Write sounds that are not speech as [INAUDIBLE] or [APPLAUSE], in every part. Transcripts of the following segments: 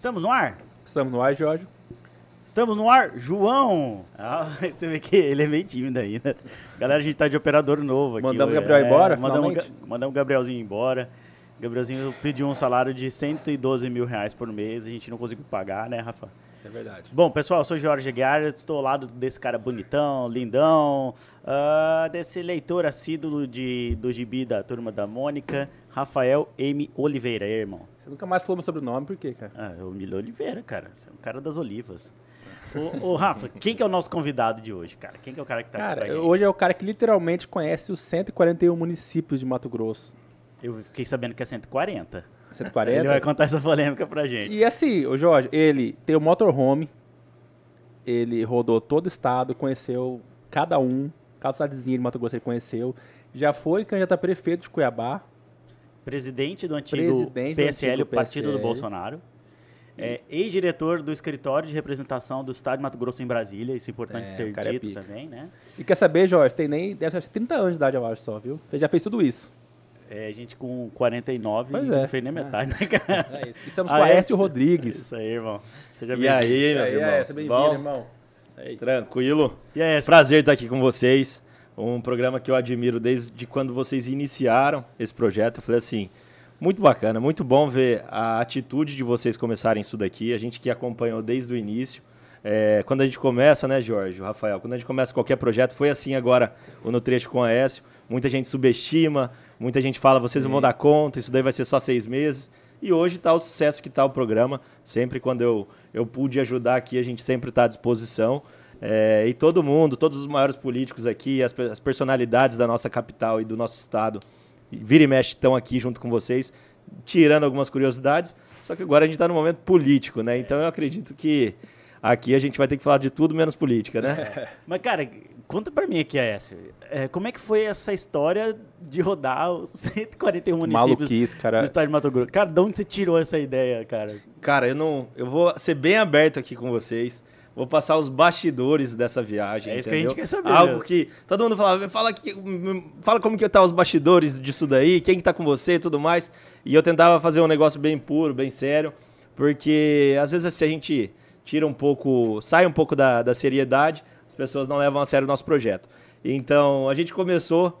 Estamos no ar? Estamos no ar, Jorge. Estamos no ar, João! Ah, [LAUGHS] você vê que ele é meio tímido ainda. Galera, a gente tá de operador novo aqui. Mandamos o. Gabriel embora, mandamos, finalmente? Mandamos o Gabrielzinho embora. O Gabrielzinho pediu um salário de 112 mil reais por mês. A gente não conseguiu pagar, né, Rafa? É verdade. Bom, pessoal, eu sou Jorge Guiar, estou ao lado desse cara bonitão, lindão, ah, desse leitor assíduo de, do gibi da Turma da Mônica, Rafael M. Oliveira, aí, irmão. Nunca mais falou meu sobrenome, por quê, cara? Ah, é o Milo Oliveira, cara. Você é um cara das olivas. ô, ô, Rafa, quem que é o nosso convidado de hoje, cara? Quem que é o cara que tá aqui Cara, com a gente? hoje é o cara que literalmente conhece os 141 municípios de Mato Grosso. Eu fiquei sabendo que é 140. 140. Ele vai contar essa polêmica pra gente. E assim, o Jorge, ele tem o motorhome, ele rodou todo o estado, conheceu cada um, cada cidadezinha de Mato Grosso ele conheceu. Já foi candidato a prefeito de Cuiabá. Presidente do antigo Presidente do PSL, antigo o Partido do PSL. Bolsonaro. É, ex-diretor do escritório de representação do Estado de Mato Grosso em Brasília. Isso é importante É, ser é dito pica. também, né? E quer saber, Jorge, tem nem, deve ter 30 anos de idade, eu acho só, viu? Ele já fez tudo isso. É, a gente com 49 Pois a gente é. não fez nem metade, né, cara? É isso. Estamos com o Aécio. Rodrigues. Isso aí, irmão. Seja E bem-vindo. aí, meus aí, irmãos? Aécio, bem-vindo, irmão. Tranquilo. E aí, Prazer estar aqui com vocês. Um programa que eu admiro desde quando vocês iniciaram esse projeto. Eu falei assim, muito bacana, muito bom ver a atitude de vocês começarem isso daqui. A gente que acompanhou desde o início. É, quando a gente começa, né, Jorge, Rafael? Quando a gente começa qualquer projeto, foi assim agora o No Trecho com a Aécio. Muita gente subestima, muita gente fala, vocês não vão dar conta, isso daí vai ser só seis meses. E hoje está o sucesso que está o programa. Sempre quando eu, eu pude ajudar aqui, a gente sempre está à disposição. É, e todo mundo, todos os maiores políticos aqui, as, as personalidades da nossa capital e do nosso estado, vira e mexe, estão aqui junto com vocês, tirando algumas curiosidades. Só que agora a gente está no momento político, né? Então eu acredito que aqui a gente vai ter que falar de tudo menos política, né? [LAUGHS] Mas, cara, conta pra mim aqui, Aécio. É, como é que foi essa história de rodar os [LAUGHS] 141 municípios Maluquice, do cara. estado de Mato Grosso? Cara, de onde você tirou essa ideia, cara? Cara, eu não. Eu vou ser bem aberto aqui com vocês. Vou passar os bastidores dessa viagem. É isso que a entendeu? gente quer saber, Algo que. Todo mundo fala, fala, que, fala como que tá os bastidores disso daí, quem que tá com você e tudo mais. E eu tentava fazer um negócio bem puro, bem sério. Porque às vezes se a gente tira um pouco. sai um pouco da, da seriedade, as pessoas não levam a sério o nosso projeto. Então a gente começou.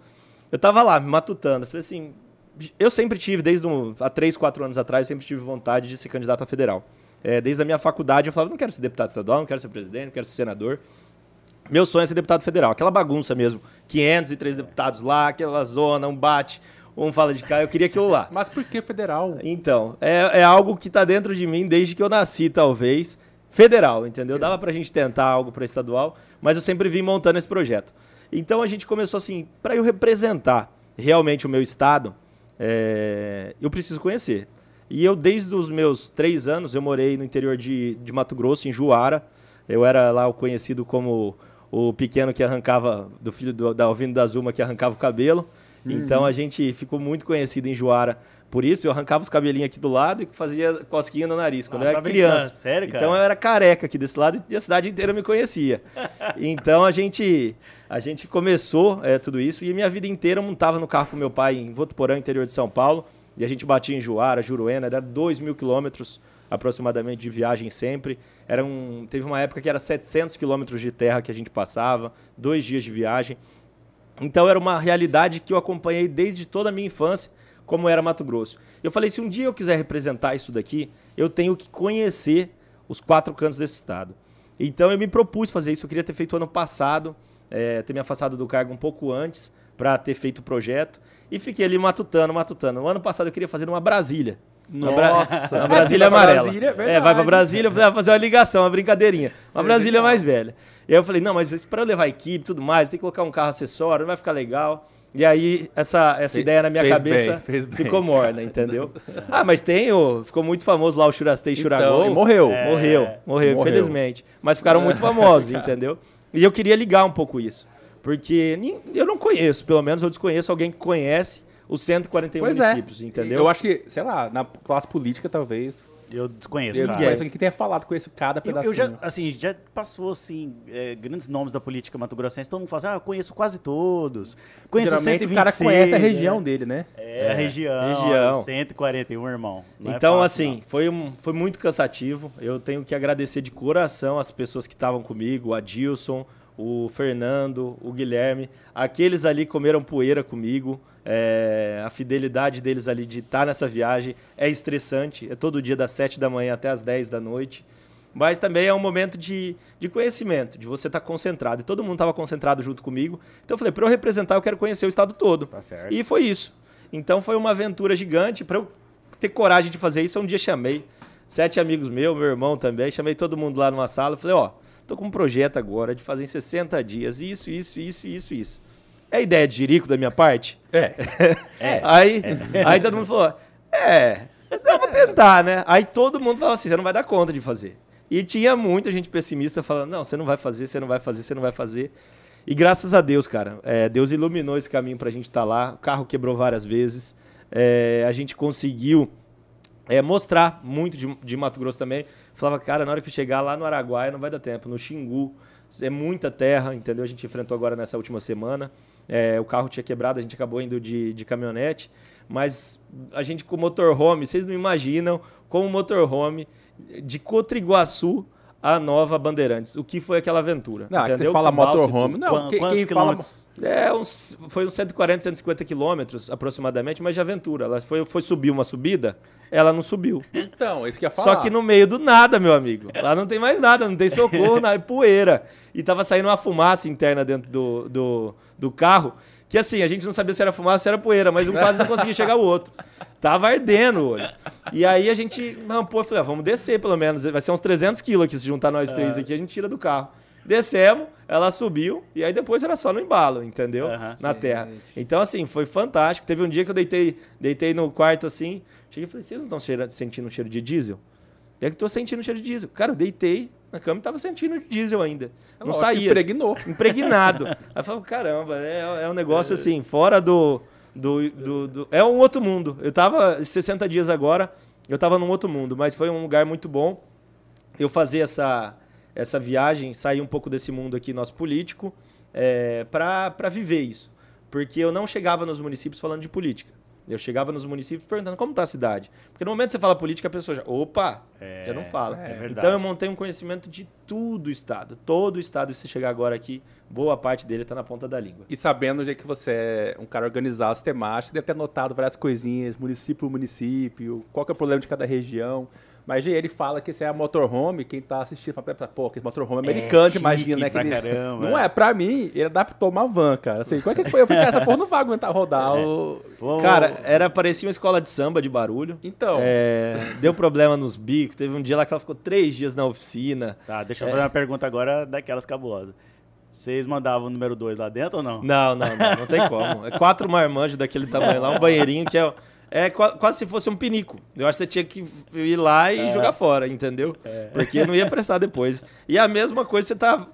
Eu tava lá, me matutando. Falei assim. Eu sempre tive, desde um, há 3, 4 anos atrás, eu sempre tive vontade de ser candidato a federal. É, desde a minha faculdade eu falava, não quero ser deputado estadual, não quero ser presidente, não quero ser senador. Meu sonho é ser deputado federal, aquela bagunça mesmo. 503 deputados lá, aquela zona, um bate, um fala de cá, eu queria aquilo lá. [LAUGHS] Mas por que federal? Então, é, é algo que tá dentro de mim desde que eu nasci, talvez. Federal, entendeu? Dava pra gente tentar algo para estadual, mas eu sempre vim montando esse projeto. Então a gente começou assim, para eu representar realmente o meu estado, é, eu preciso conhecer. E eu, desde os meus três anos, eu morei no interior de, de Mato Grosso, em Juara. Eu era lá o conhecido como o pequeno que arrancava, do filho do, da Alvino da Zuma, que arrancava o cabelo. Então a gente ficou muito conhecido em Juara. Por isso eu arrancava os cabelinhos aqui do lado e fazia cosquinha no nariz quando Ah, eu tá era brincando, criança. sério, cara? Então eu era careca aqui desse lado e a cidade inteira me conhecia. [LAUGHS] então a gente a gente começou é, tudo isso e minha vida inteira eu montava no carro com meu pai em Votuporã, interior de São Paulo. E a gente batia em Juara, Juruena, era 2 mil quilômetros aproximadamente de viagem sempre. Era um, teve uma época que era 700 quilômetros de terra que a gente passava, dois dias de viagem. Então era uma realidade que eu acompanhei desde toda a minha infância, como era Mato Grosso. Eu falei, se um dia eu quiser representar isso daqui, eu tenho que conhecer os quatro cantos desse estado. Então eu me propus fazer isso, eu queria ter feito ano passado, eh, ter me afastado do cargo um pouco antes, para ter feito o projeto. E fiquei ali matutando, matutando. No ano passado eu queria fazer uma Brasília. Nossa. [LAUGHS] uma Brasília Vai amarela. Brasília, é é, vai pra Brasília, ah, fazer uma ligação, uma brincadeirinha. Uma Brasília mais velha. E aí eu falei, não, mas pra eu levar a equipe e tudo mais, tem que colocar um carro acessório, não vai ficar legal. E aí essa, essa Fe- ideia na minha cabeça bem, fez bem. ficou morna, entendeu? [LAUGHS] ah, mas tem o... Ficou muito famoso lá o Churastei Então, Churagol. e morreu. É, morreu, morreu, Morreu. infelizmente. Mas ficaram muito famosos, [LAUGHS] entendeu? E eu queria ligar um pouco isso. Porque eu não conheço, pelo menos eu desconheço alguém que conhece os 141 Pois municípios, é. entendeu? Eu acho que, sei lá, na classe política talvez. Eu desconheço, Eu desconheço alguém que tenha falado, conheço cada Eu, pedacinho. eu já, assim, já passou, assim, é, grandes nomes da política mato-grossense. Todo mundo fala assim, ah, eu conheço quase todos. Conheço Geralmente 126, o cara conhece a né? região dele, né? É, a região. região. 141, irmão. Não é Então, fácil, assim, foi, um, foi muito cansativo. Eu tenho que agradecer de coração as pessoas que estavam comigo, o Adilson, o Fernando, o Guilherme. Aqueles ali comeram poeira comigo. É, a fidelidade deles ali de estar nessa viagem é estressante. É todo dia das 7 da manhã até as 10 da noite. Mas também é um momento de, de conhecimento, de você estar concentrado. E todo mundo estava concentrado junto comigo. Então eu falei, para eu representar, eu quero conhecer o estado todo. Tá certo. E foi isso. Então foi uma aventura gigante. Para eu ter coragem de fazer isso, um dia chamei sete amigos meus, meu irmão também, chamei todo mundo lá numa sala. Falei, ó, tô com um projeto agora de fazer em 60 dias isso, isso, isso, isso, isso. É ideia de jirico da minha parte? É. [LAUGHS] É. Aí, aí todo mundo falou, é, eu vou tentar, né? Aí todo mundo falava assim, você não vai dar conta de fazer. E tinha muita gente pessimista falando, não, você não vai fazer, você não vai fazer, você não vai fazer. E graças a Deus, cara, é, Deus iluminou esse caminho pra gente estar lá. O carro quebrou várias vezes. É, a gente conseguiu é, mostrar muito de, de Mato Grosso também. Falava, cara, na hora que eu chegar lá no Araguaia não vai dar tempo. No Xingu é muita terra, entendeu? A gente enfrentou agora nessa última semana. É, o carro tinha quebrado, a gente acabou indo de, de caminhonete. Mas a gente com motorhome, vocês não imaginam como motorhome de Cotriguaçu a Nova Bandeirantes. O que foi aquela aventura? Não, é que você entendeu? fala motorhome. Não, Quan- quem, quantos quem fala. quilômetros? É, uns, foi uns 140, 150 quilômetros aproximadamente, mas de aventura. Ela foi, foi subir uma subida, ela não subiu. Então, isso que ia falar. Só que no meio do nada, meu amigo. Lá não tem mais nada, não tem socorro, [LAUGHS] nada, é poeira. E tava saindo uma fumaça interna dentro do, do, do carro, que assim, a gente não sabia se era fumaça ou se era poeira, mas um quase não conseguia chegar o outro. Tava ardendo o olho. E aí a gente rampou, falei, ah, vamos descer pelo menos, vai ser uns 300 quilos aqui, se juntar nós três aqui, a gente tira do carro. Descemos, ela subiu, e aí depois era só no embalo, entendeu? Aham. Na terra. Então, assim, foi fantástico. Teve um dia que eu deitei, deitei no quarto assim, cheguei e falei, vocês não estão sentindo um cheiro de diesel? É que tô sentindo cheiro de diesel. Cara, eu deitei na cama e tava sentindo diesel ainda. Não Lógico, saía. Impregnou. [LAUGHS] Impregnado. Aí eu falo, caramba, é, é um negócio assim, fora do, do, do, do- É um outro mundo. Eu tava 60 dias agora, eu tava num outro mundo, mas foi um lugar muito bom. Eu fazer essa, essa viagem, sair um pouco desse mundo aqui, nosso político, é, para viver isso. Porque eu não chegava nos municípios falando de política. Eu chegava nos municípios perguntando como está a cidade. Porque no momento que você fala política, a pessoa já, opa, É, já não fala. é então eu montei um conhecimento de tudo o estado. Todo o estado, se você chegar agora aqui, boa parte dele está na ponta da língua. E sabendo já que você é um cara organizado, sistemático, deve ter anotado várias coisinhas, município por município, qual que é o problema de cada região. Mas ele fala que esse é a motorhome, quem tá assistindo fala, pô, que motorhome é americano, chique imagina, né? Que pra caramba. Não é, pra mim, ele adaptou uma van, cara. Assim, qual que foi? Eu falei, essa porra não vai aguentar rodar. o- Vou- Cara, era, parecia uma escola de samba de barulho. Então, É, deu problema nos bicos. Teve um dia lá que ela ficou três dias na oficina. Tá, deixa eu fazer uma pergunta agora daquelas cabulosas. Vocês mandavam o número 2 lá dentro ou não? Não, não, não, não tem como. É quatro marmanjos daquele tamanho lá, um banheirinho que é, é qua- quase se fosse um pinico. Eu acho que você tinha que ir lá e jogar fora, entendeu? Porque não ia prestar depois. E a mesma coisa você tá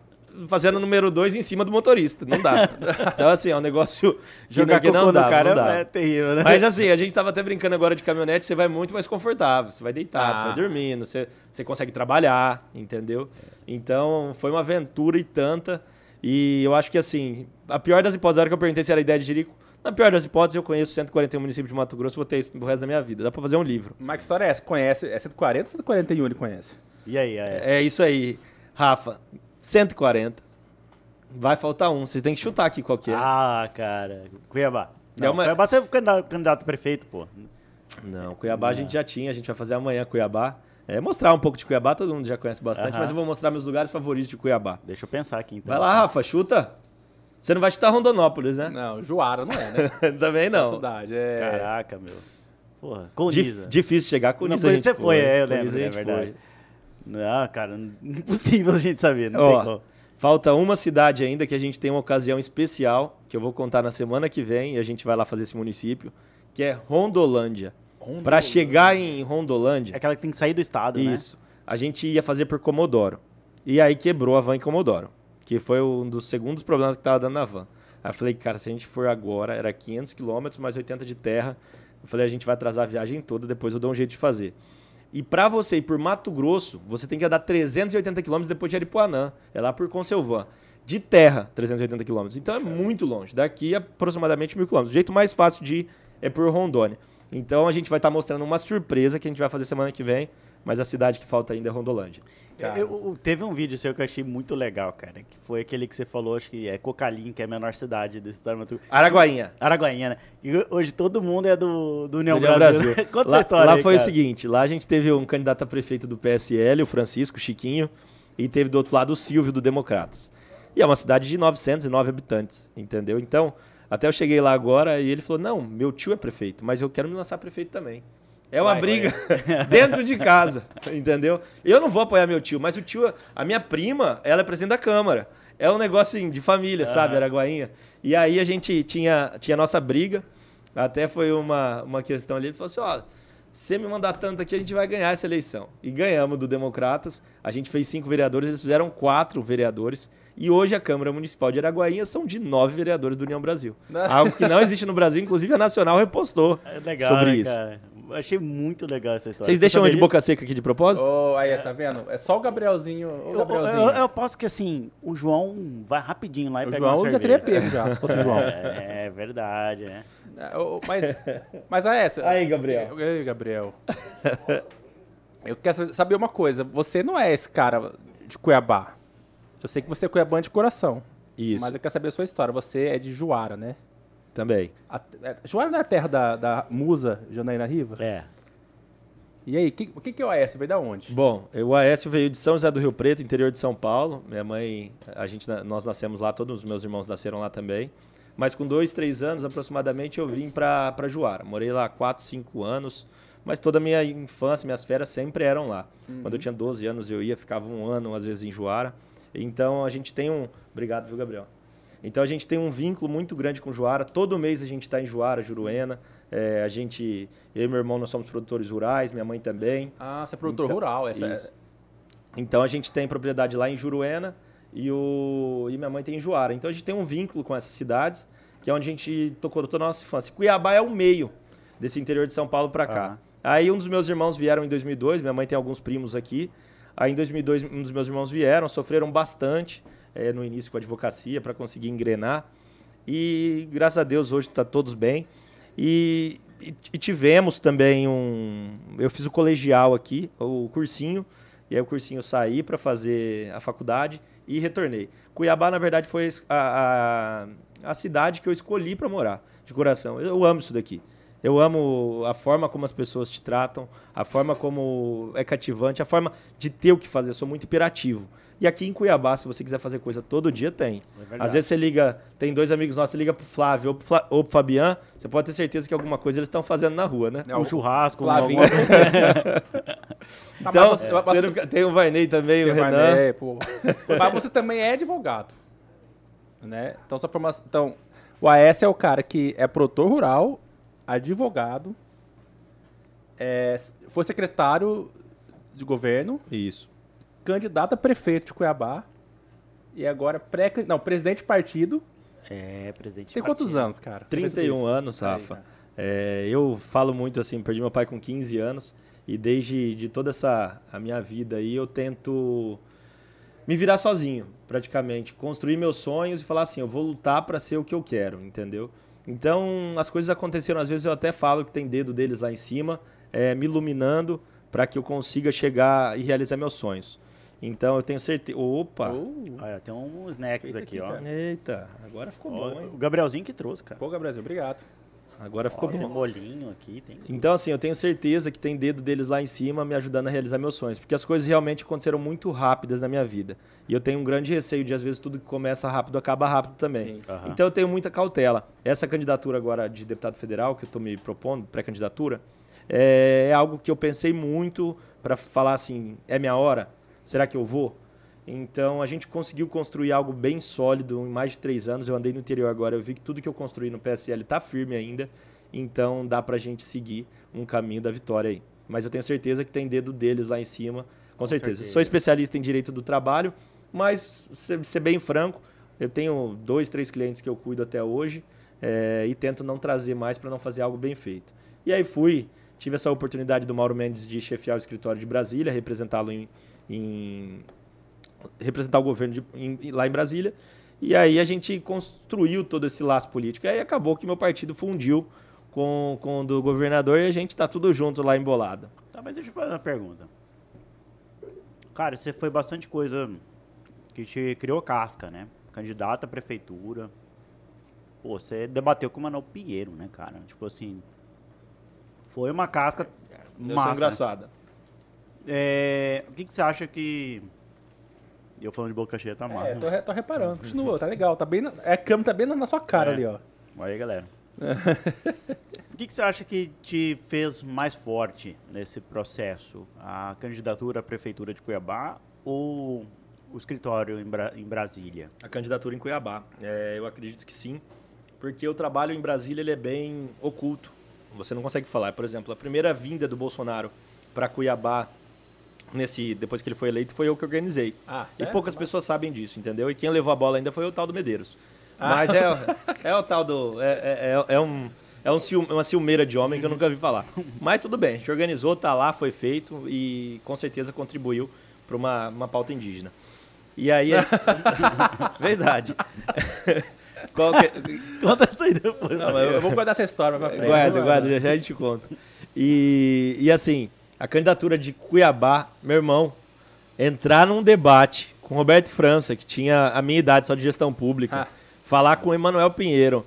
fazendo o número dois em cima do motorista. Não dá. Então, assim, é um negócio Jogar que não no dá, cara não dá. é terrível, né? Mas assim, a gente tava até brincando agora de caminhonete, você vai muito mais confortável. Você vai deitado, Ah. você vai dormindo, você, você consegue trabalhar, entendeu? Então, foi uma aventura e tanta. E eu acho que assim, a pior das hipóteses, a hora que eu perguntei se era ideia de Jerico, na pior das hipóteses, eu conheço 141 municípios de Mato Grosso, vou ter isso pro resto da minha vida. Dá pra fazer um livro. mas que história é essa? Conhece? É 140 ou 141 ele conhece? E aí, é. É isso aí. Rafa, 140. Vai faltar um. Vocês têm que chutar aqui qual que é. Ah, cara. Cuiabá. É Não, uma- Cuiabá você é candidato, a prefeito, pô. Não, Cuiabá a gente já tinha, a gente vai fazer amanhã Cuiabá. É mostrar um pouco de Cuiabá, todo mundo já conhece bastante, Aham. mas eu vou mostrar meus lugares favoritos de Cuiabá. Deixa eu pensar aqui então. Vai lá, Rafa, chuta. Você não vai chutar Rondonópolis, né? Não, Juara não é, né? [LAUGHS] Também não. cidade, é... Caraca, meu. Porra, Dif- Coniza. difícil chegar com Não, você foi, é, eu lembro, a é gente verdade. foi. Não, cara, [LAUGHS] impossível a gente saber, não Ó, tem como. Falta uma cidade ainda que a gente tem uma ocasião especial, que eu vou contar na semana que vem, e a gente vai lá fazer esse município, que é Rondolândia. Rondolândia. Para chegar em Rondolândia, É aquela que tem que sair do estado, né? Isso. A gente ia fazer por Comodoro. E aí quebrou a van em Comodoro. Que foi um dos segundos problemas que tava dando na van. Aí eu falei, cara, se a gente for agora, era 500 quilômetros mais 80 de terra. Eu falei, a gente vai atrasar a viagem toda, depois eu dou um jeito de fazer. E para você ir por Mato Grosso, você tem que andar 380 quilômetros depois de Aripuanã. É lá por Conselvan. De terra, 380 quilômetros. Então é muito longe. Daqui aproximadamente mil quilômetros. O jeito mais fácil de ir é por Rondônia. Então a gente vai estar mostrando uma surpresa que a gente vai fazer semana que vem. Mas a cidade que falta ainda é Rondolândia. Eu, eu- teve um vídeo seu que eu achei muito legal, cara. Que foi aquele que você falou, acho que é Cocalim, que é a menor cidade desse Grosso. Araguainha. Araguainha, né? E hoje todo mundo é do, do União Brasil. Brasil. [LAUGHS] Conta lá, essa história lá aí, foi o cara. seguinte, lá a gente teve um candidato a prefeito do PSL, o Francisco Chiquinho, e teve do outro lado o Silvio do Democratas. E é uma cidade de 909 habitantes, entendeu? Então, até eu cheguei lá agora e ele falou: "Não, meu tio é prefeito, mas eu quero me lançar prefeito também". É uma Vai, briga [LAUGHS] dentro de casa, entendeu? Eu não vou apoiar meu tio, mas o tio, a minha prima, ela é presidente da Câmara. É um negócio assim, de família, sabe, Araguainha. E aí a gente tinha, tinha nossa briga, até foi uma, uma questão ali, ele falou assim, ó, se você me mandar tanto aqui, a gente vai ganhar essa eleição. E ganhamos do Democratas, a gente fez cinco vereadores, eles fizeram quatro vereadores, e hoje a Câmara Municipal de Araguainha são de nove vereadores do União Brasil. [LAUGHS] Algo que não existe no Brasil, inclusive a Nacional repostou É legal, sobre né, isso. cara? Eu Achei muito legal essa história. Vocês Você deixam eu de boca seca aqui de propósito? Ô, aí, tá vendo? É só o Gabrielzinho. O Eu, Gabrielzinho. eu, eu posso que assim, o João vai rapidinho lá e o pega João uma já teria pego já, se fosse o João. [LAUGHS] É, verdade, né? É, Mas, mas a essa. Aí, Gabriel. Ei, Gabriel. Eu quero saber uma coisa. Você não é esse cara de Cuiabá. Eu sei que você é cuiabano de coração. Isso, Mas eu quero saber a sua história. Você é de Juara, né? Também. A- é- Juara não é a terra da, da musa Janaína Riva? É. E aí, que- o que, que é o AS? Veio da onde? Bom, o Aécio veio de São José do Rio Preto, interior de São Paulo. Minha mãe, a gente, nós nascemos lá, todos os meus irmãos nasceram lá também. Mas com dois, três anos aproximadamente eu vim para Juara. Morei lá quatro, cinco anos. Mas toda a minha infância, minhas férias sempre eram lá. Quando eu tinha 12 anos eu ia, ficava um ano às vezes em Juara. Então a gente tem um. Obrigado, viu, Gabriel? Então a gente tem um vínculo muito grande com Juara. Todo mês a gente está em Juara, Juruena. É, a gente, eu e meu irmão, nós somos produtores rurais, minha mãe também. Ah, você é produtor Então, rural. Essa isso. Então a gente tem propriedade lá em Juruena e, o, e minha mãe tem em Juara. Então a gente tem um vínculo com essas cidades, que é onde a gente tocou toda a nossa infância. Cuiabá é o meio desse interior de São Paulo para cá. Aí um dos meus irmãos vieram em 2002, minha mãe tem alguns primos aqui. Aí em 2002 um dos meus irmãos vieram, sofreram bastante eh, no início com a advocacia para conseguir engrenar. E graças a Deus hoje está todos bem. E, e- tivemos também um. Eu fiz o colegial aqui, o cursinho, e aí o cursinho eu saí para fazer a faculdade e retornei. Cuiabá, na verdade, foi a, a, a cidade que eu escolhi para morar, de coração. Eu amo isso daqui. Eu amo a forma como as pessoas te tratam, a forma como é cativante, a forma de ter o que fazer. Eu sou muito imperativo. E aqui em Cuiabá, se você quiser fazer coisa todo dia, tem. É. Às vezes você liga, tem dois amigos nossos, você liga pro Flávio ou pro, Fla, ou pro Fabian, você pode ter certeza que alguma coisa eles estão fazendo na rua, né? É, um o churrasco, Flavinho. alguma. [LAUGHS] Tá, Então, você- você não tem o Varney também, o Tem Renan. Varney, pô. [LAUGHS] Mas você também é advogado. Né? Então, sua formação. Então, o AS é o cara que é produtor rural, advogado, é, foi secretário de governo, Isso. Candidato a prefeito de Cuiabá e agora pré não, presidente de partido. É, presidente. Tem de quantos partido. anos, cara? 31 Isso. anos, Aí, Rafa. cara. É, eu falo muito assim, perdi meu pai com 15 anos e desde de toda essa a minha vida aí eu tento me virar sozinho, praticamente, construir meus sonhos e falar assim, eu vou lutar para ser o que eu quero, entendeu? Então as coisas aconteceram, às vezes eu até falo que tem dedo deles lá em cima, é, me iluminando para que eu consiga chegar e realizar meus sonhos. Então eu tenho certeza. Opa! Oh, Olha, tem uns snacks aqui, aqui, ó. cara. Eita, agora ficou Ó, bom, hein? O Gabrielzinho que trouxe, cara. Pô, Gabriel, obrigado. Agora ficou tem bom. um molinho aqui, tem. Então, assim, eu tenho certeza que tem dedo deles lá em cima me ajudando a realizar meus sonhos. Porque as coisas realmente aconteceram muito rápidas na minha vida. E eu tenho um grande receio de, às vezes, tudo que começa rápido acaba rápido também. Sim. Aham. Então, eu tenho muita cautela. Essa candidatura agora de deputado federal, que eu estou me propondo, pré-candidatura, é, é algo que eu pensei muito para falar assim: é minha hora? Será que eu vou? Então, a gente conseguiu construir algo bem sólido em mais de três anos. Eu andei no interior agora, eu vi que tudo que eu construí no PSL está firme ainda. Então, dá para a gente seguir um caminho da vitória aí. Mas eu tenho certeza que tem dedo deles lá em cima. Com, certeza. certeza. Sou especialista em direito do trabalho, mas, ser, ser bem franco, eu tenho dois, três clientes que eu cuido até hoje eh, e tento não trazer mais para não fazer algo bem feito. E aí fui, tive essa oportunidade do Mauro Mendes de chefiar o escritório de Brasília, representá-lo em, em, representar o governo de, em, lá em Brasília. E aí a gente construiu todo esse laço político. E aí acabou que meu partido fundiu com, com o do governador e a gente está tudo junto lá embolado. Tá, mas deixa eu fazer uma pergunta. Cara, você foi bastante coisa que te criou casca, né? Candidato à prefeitura. Pô, você debateu com o Manuel Pinheiro, né, cara? Tipo assim. Foi uma casca Eu massa. sou né? É, o que, que você acha que. Eu falando de boca cheia tá massa. É, tô, re- tô reparando. Continua, tá legal. Tá bem na- é, a câmera tá bem na, na sua cara É. ali, ó. Olha aí, galera. [LAUGHS] o que, que você acha que te fez mais forte nesse processo? A candidatura à prefeitura de Cuiabá ou o escritório em, Bra- em Brasília? A candidatura em Cuiabá. É, eu acredito que sim, porque o trabalho em Brasília ele é bem oculto. Você não consegue falar. Por exemplo, a primeira vinda do Bolsonaro para Cuiabá, nesse, depois que ele foi eleito, foi eu que organizei. Ah, E poucas pessoas sabem disso, entendeu? E quem levou a bola ainda foi o tal do Medeiros. Ah. Mas é, [LAUGHS] é o tal do. É, é, é- é um. É um cium- uma ciumeira de homem que eu nunca vi falar. Mas tudo bem, a gente organizou, tá lá, foi feito e com certeza contribuiu para uma, uma pauta indígena. E aí. [LAUGHS] Verdade. Qual que- Conta isso aí depois. Não, mas eu vou guardar essa história pra frente. Guarda, guarda, guardar. já a gente conta. E, e assim, a candidatura de Cuiabá, meu irmão, entrar num debate com Roberto França, que tinha a minha idade só de gestão pública, Ah. falar com o Emanuel Pinheiro.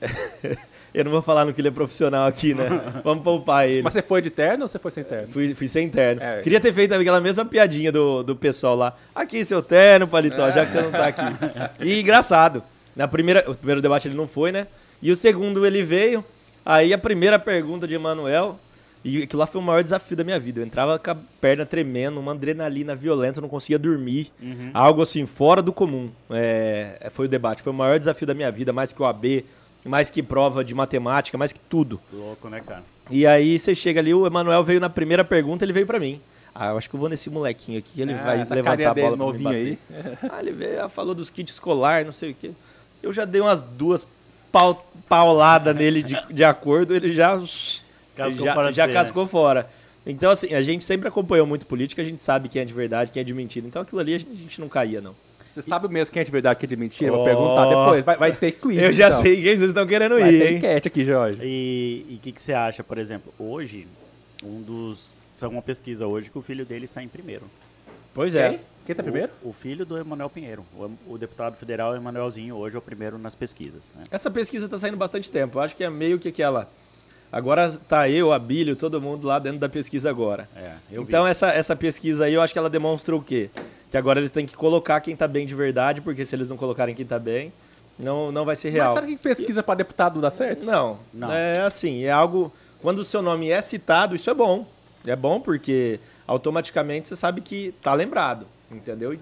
[LAUGHS] Eu não vou falar no que ele é profissional aqui, né? [LAUGHS] Vamos poupar ele. Mas você foi de terno ou você foi sem terno? Fui, fui sem terno. É. Queria ter feito aquela mesma piadinha do, do pessoal lá. Aqui, seu terno, paletó, já que você não tá aqui. E engraçado. Na primeira, o primeiro debate ele não foi, né? E o segundo ele veio. Aí a primeira pergunta de Emanuel. E aquilo lá foi o maior desafio da minha vida. Eu entrava com a perna tremendo, uma adrenalina violenta, não conseguia dormir. Algo assim, fora do comum. É, foi o debate. Foi o maior desafio da minha vida, mais que o AB, mais que prova de matemática, mais que tudo. Louco, né, cara? E aí você chega ali, o Emanuel veio na primeira pergunta, ele veio pra mim. Ah, eu acho que eu vou nesse molequinho aqui, ele Ah, vai levantar a bola pra bater. aí. Ah, ele veio, ah, falou dos kits escolar, não sei o quê. Eu já dei umas duas pau, pauladas nele de, de acordo, ele já Cascou já, fora já você, cascou fora. Então, assim, a gente sempre acompanhou muito política, a gente sabe quem é de verdade, quem é de mentira. Então, aquilo ali a gente, a gente não caía, não. Você sabe mesmo quem é de verdade, quem é de mentira? Ó. Vou perguntar depois. Vai, vai ter quiz. eu já então. sei quem vocês estão querendo Vai ir, hein? enquete aqui, Jorge. E o que, que você acha, por exemplo, hoje, um dos. Saiu uma pesquisa hoje que o filho dele está em primeiro. Pois é. Quem? Quem tá primeiro? O, o filho do Emanuel Pinheiro. O, o deputado federal Emanuelzinho hoje é o primeiro nas pesquisas. Né? Essa pesquisa tá saindo bastante tempo. Eu acho que é meio que aquela. Agora tá eu, a Bílio, todo mundo lá dentro da pesquisa agora. É, eu vi. então essa, essa pesquisa aí eu acho que ela demonstra o quê? Que agora eles têm que colocar quem tá bem de verdade, porque se eles não colocarem quem tá bem, não, não vai ser Mas real. será que pesquisa pra deputado dá certo? Não, Não. É assim, é algo. Quando o seu nome é citado, isso é bom. É bom porque automaticamente você sabe que tá lembrado, entendeu? E,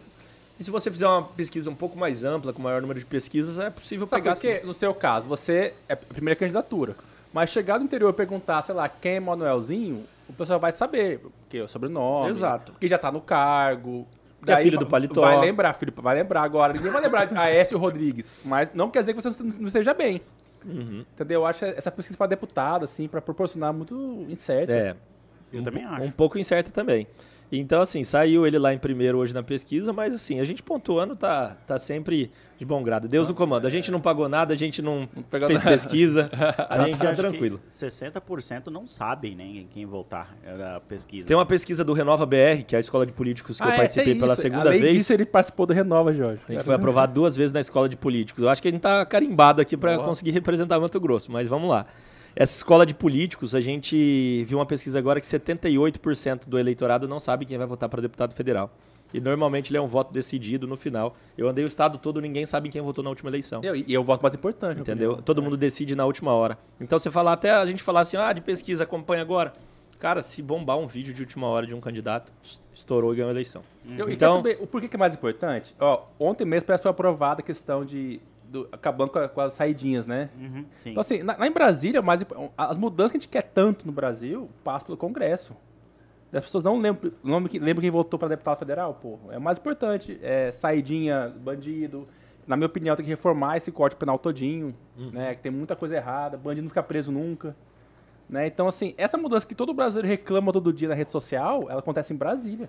e se você fizer uma pesquisa um pouco mais ampla, com maior número de pesquisas, é possível Sabe pegar por quê? No seu caso, você é a primeira candidatura. Mas chegar no interior e perguntar, sei lá, quem é Manuelzinho, o pessoal vai saber, porque é o sobrenome. Exato. Que já tá no cargo. Que é filho do paletó. Vai lembrar, filho, vai lembrar agora. Ninguém vai lembrar de Aécio Rodrigues. Mas não quer dizer que você não esteja bem. Uhum. Entendeu? Eu acho essa pesquisa pra deputado, assim, pra proporcionar muito incerta. É. Eu um, também acho. Um pouco incerta também. Então, assim, saiu ele lá em primeiro hoje na pesquisa, mas assim, a gente pontuando tá, tá sempre de bom grado. Deus no comando. A gente não pagou nada, a gente não, pegou fez nada. pesquisa, [LAUGHS] a gente tá tranquilo. 60% não sabem nem em quem votar. Era a pesquisa. Tem uma pesquisa do Renova BR, que é a escola de políticos que Ah, eu é, participei tem pela segunda Além vez. disso, ele participou do Renova, Jorge. A gente foi aprovado duas vezes na escola de políticos. Eu acho que a gente tá carimbado aqui para conseguir representar Mato Grosso, mas vamos lá. Essa escola de políticos, a gente viu uma pesquisa agora que 78% do eleitorado não sabe quem vai votar para deputado federal. E normalmente ele é um voto decidido no final. Eu andei o estado todo, ninguém sabe quem votou na última eleição. Eu- E é o voto mais importante. Entendeu? Todo mundo decide na última hora. Então você falar até a gente falar assim, ah, de pesquisa, acompanha agora. Cara, se bombar um vídeo de última hora de um candidato, estourou e ganhou a eleição. Eu, e Então- saber o porquê que é mais importante? Ó, ontem mesmo parece aprovada a questão de. Do- acabando com, a- com as saidinhas, né? Uhum. Então, assim, na- lá em Brasília, imp- as mudanças que a gente quer tanto no Brasil passam pelo Congresso. As pessoas não lembram, não lembram quem votou para deputado federal, pô. É mais importante. É saidinha, bandido. Na minha opinião, tem que reformar esse código penal todinho, Uhum. né? Que tem muita coisa errada. Bandido não fica preso nunca. Né? Então, assim, essa mudança que todo brasileiro reclama todo dia na rede social, ela acontece em Brasília.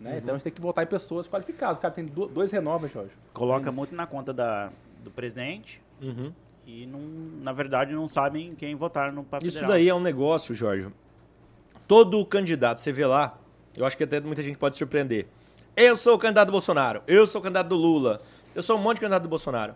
Né? Então a gente tem que votar em pessoas qualificadas. O cara tem do- dois renovas, Jorge. Coloca muito na conta da, do presidente Uhum. e, não, na verdade, não sabem quem votar no papel Isso daí é um negócio, Jorge. Todo candidato, você vê lá, eu acho que até muita gente pode surpreender. Eu sou o candidato do Bolsonaro, eu sou o candidato do Lula, eu sou um monte de candidato do Bolsonaro.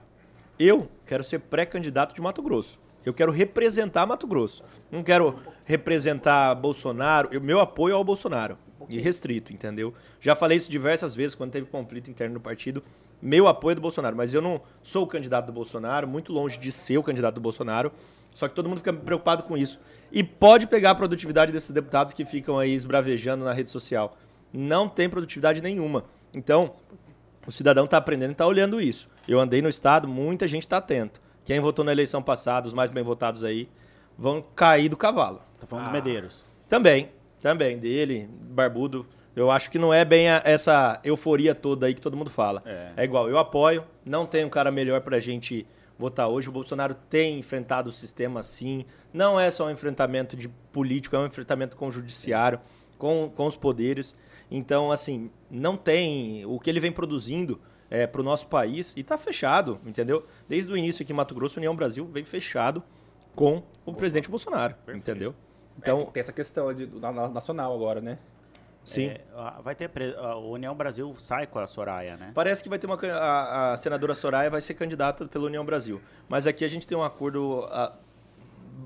Eu quero ser pré-candidato de Mato Grosso. Eu quero representar Mato Grosso. Não quero representar Bolsonaro. O meu apoio é ao Bolsonaro. E restrito, entendeu? Já falei isso diversas vezes quando teve conflito interno no partido. Meu apoio é do Bolsonaro, mas eu não sou o candidato do Bolsonaro, muito longe de ser o candidato do Bolsonaro. Só que todo mundo fica preocupado com isso. E pode pegar a produtividade desses deputados que ficam aí esbravejando na rede social. Não tem produtividade nenhuma. Então, o cidadão está aprendendo e está olhando isso. Eu andei no estado, muita gente está atento. Quem votou na eleição passada, os mais bem votados aí, vão cair do cavalo. Tá falando do Medeiros. Também, também, dele, barbudo. Eu acho que não é bem a- essa euforia toda aí que todo mundo fala. É. igual, eu apoio, não tem um cara melhor pra gente votar hoje. O Bolsonaro tem enfrentado o sistema sim. Não é só um enfrentamento de político, é um enfrentamento com o judiciário, com, com os poderes. Então, assim, não tem o que ele vem produzindo é, para o nosso país e tá fechado, entendeu? Desde o início aqui em Mato Grosso, União Brasil vem fechado com o presidente Bolsonaro, entendeu? Então, Então, tem essa questão de, na- nacional agora, né? sim. É, a- vai ter pre- a União Brasil sai com a Soraya, né? Parece que vai ter uma. A, a senadora Soraya vai ser candidata pela União Brasil. Mas aqui a gente tem um acordo ah,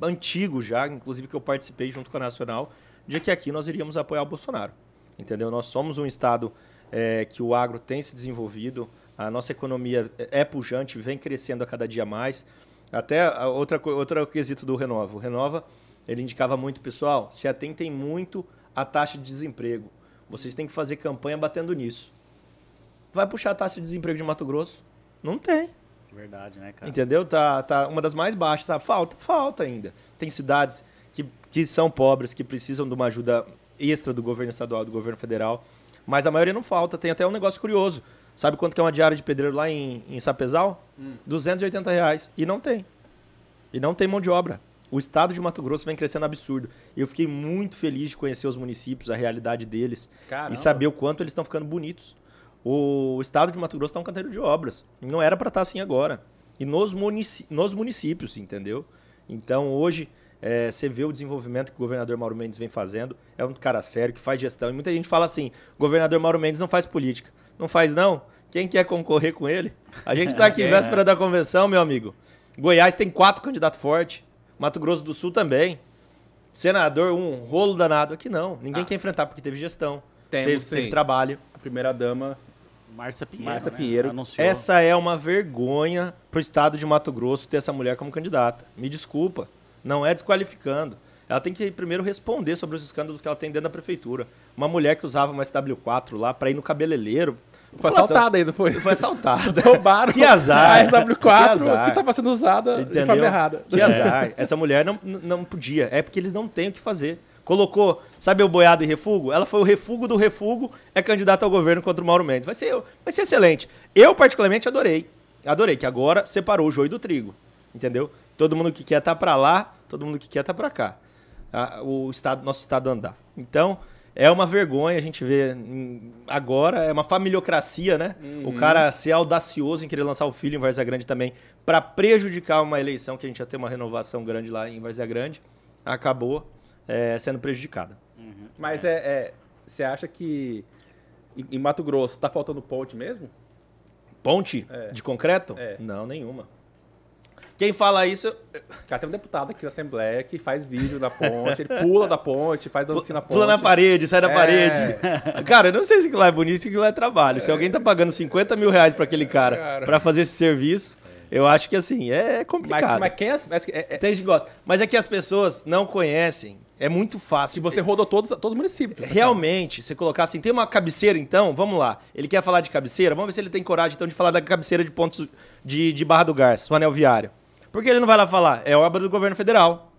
antigo já, inclusive que eu participei junto com a Nacional, de que aqui nós iríamos apoiar o Bolsonaro. Entendeu? Nós somos um estado eh, que o agro tem se desenvolvido, a nossa economia é pujante, vem crescendo a cada dia mais. Até a outra, outro quesito do Renova. O Renova, ele indicava muito, pessoal, se atentem muito à taxa de desemprego. Vocês têm que fazer campanha batendo nisso. Vai puxar a taxa de desemprego de Mato Grosso? Não tem. Verdade, né, cara? Entendeu? Tá, tá uma das mais baixas. Tá? Falta, falta ainda. Tem cidades que, que são pobres, que precisam de uma ajuda extra do governo estadual, do governo federal. Mas a maioria não falta. Tem até um negócio curioso. Sabe quanto que é uma diária de pedreiro lá em, em Sapezal? 280 reais. E não tem. E não tem mão de obra. O estado de Mato Grosso vem crescendo absurdo. E eu fiquei muito feliz de conhecer os municípios, a realidade deles. Caramba. E saber o quanto eles estão ficando bonitos. O estado de Mato Grosso está um canteiro de obras. Não era para estar assim agora. E nos, munici- nos municípios, entendeu? Então hoje é, você vê o desenvolvimento que o governador Mauro Mendes vem fazendo. É um cara sério, que faz gestão. E muita gente fala assim: governador Mauro Mendes não faz política. Não faz, não? Quem quer concorrer com ele? A gente está aqui [LAUGHS] É. véspera da convenção, meu amigo. Goiás tem quatro candidatos fortes. Mato Grosso do Sul também. Senador, um rolo danado. Aqui não. Ninguém Ah. quer enfrentar porque teve gestão. Temos, teve, teve trabalho. A primeira dama. Márcia Pinheiro. Márcia né? Pinheiro. Anunciou. Essa é uma vergonha pro estado de Mato Grosso ter essa mulher como candidata. Me desculpa. Não é desqualificando. Ela tem que primeiro responder sobre os escândalos que ela tem dentro da prefeitura. Uma mulher que usava uma SW4 lá pra ir no cabeleireiro. Foi assaltada aí, não foi? Foi assaltada. [LAUGHS] Roubaram Que azar. a SW4 Que que estava sendo usada de Entendeu? forma errada. Que azar. Essa mulher não, não podia. É porque eles não têm o que fazer. Colocou, sabe o boiado e refugo? Ela foi o refugo do refugo, é candidata ao governo contra o Mauro Mendes. Vai ser, vai ser excelente. Eu, particularmente, adorei. Adorei, que agora separou o joio do trigo. Entendeu? Todo mundo que quer tá pra lá, todo mundo que quer tá pra cá. Ah, o estado, nosso estado andar. Então, é uma vergonha a gente ver hum, agora, é uma familiocracia, né? O cara ser audacioso em querer lançar o filho em Várzea Grande também para prejudicar uma eleição que a gente ia ter uma renovação grande lá em Várzea Grande, acabou é, sendo prejudicada. Mas é, é- Você acha que em, em Mato Grosso tá faltando ponte mesmo? Ponte É. de concreto? É. Não, nenhuma. Quem fala isso, Cara, tem um deputado aqui na Assembleia que faz vídeo da ponte, ele pula da ponte, faz dancinha na ponte. pula na parede, sai da É. parede. Cara, eu não sei se aquilo lá é bonito, se aquilo lá é trabalho. Se alguém tá pagando 50 mil reais pra aquele cara, Cara. pra fazer esse serviço, eu acho que assim, é Mas, complicado. mas quem é, mas é- é- Tem gente que gosta. Mas é que as pessoas não conhecem. É muito fácil. se você rodou todos, todos os municípios. Realmente, você colocar assim, tem uma cabeceira então, vamos lá. Ele quer falar de cabeceira, vamos ver se ele tem coragem então de falar da cabeceira de pontos de, de Barra do Garça, o anel viário. Por que ele não vai lá falar? É obra do governo federal.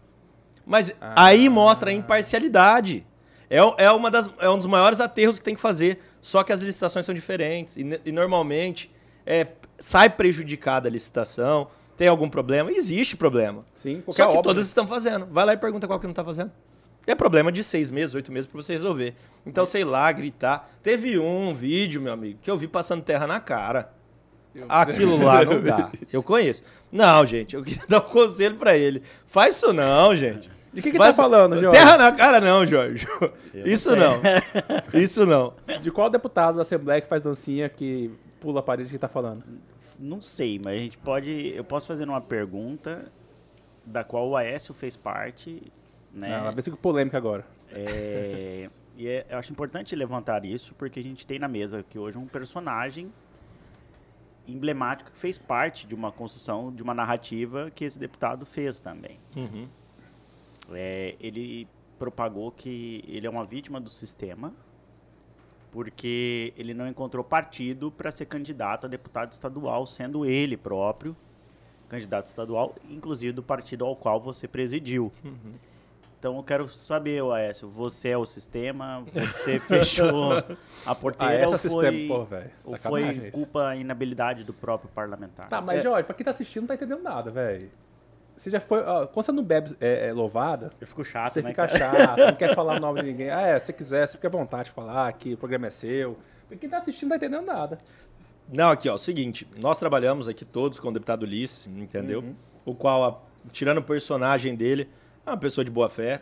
Mas aí mostra a imparcialidade. É, é, uma das, é um dos maiores aterros que tem que fazer. Só que as licitações são diferentes. E, e normalmente é, sai prejudicada a licitação. Tem algum problema? Existe problema. Sim, Só que obra. todos estão fazendo. Vai lá e pergunta qual que não está fazendo. É problema de seis meses, oito meses para você resolver. Então, sei lá, gritar. Teve um vídeo, meu amigo, que eu vi passando terra na cara. Aquilo lá não dá. [LAUGHS] Eu conheço. Não, gente, eu queria [LAUGHS] dar um conselho para ele. Faz isso não, gente. De que que Faz- tá falando, Jorge? Terra na cara não, Jorge. Eu Isso sei. não. [LAUGHS] Isso não. De qual deputado da Assembleia que faz dancinha que pula a parede que tá falando? Não sei, mas a gente pode. Eu posso fazer uma pergunta da qual o Aécio fez parte, né? Não, vai ser polêmica agora. É, e é- eu acho importante levantar isso, porque a gente tem na mesa aqui hoje um personagem emblemático que fez parte de uma construção, de uma narrativa que esse deputado fez também. Uhum. É, ele propagou que ele é uma vítima do sistema, porque ele não encontrou partido para ser candidato a deputado estadual, sendo ele próprio candidato estadual, inclusive do partido ao qual você presidiu. Então eu quero saber, Aécio, você é o sistema? Você [LAUGHS] fechou a Ah, porteira essa ou é o foi, sistema, pô, velho. ou foi culpa inabilidade do próprio parlamentar? Tá, mas Jorge, pra quem tá assistindo não tá entendendo nada, velho. Você já foi. ó, quando você não bebe é, é, louvada, Eu fico chato, você né, fica cara? chato, não quer falar o nome de ninguém. Ah, é, se você quiser, você fica à vontade de falar que o programa é seu. Porque quem tá assistindo não tá entendendo nada. Não, aqui, ó, o seguinte, nós trabalhamos aqui todos com o deputado Ulisses, entendeu? O qual, a- tirando o personagem dele, é uma pessoa de boa fé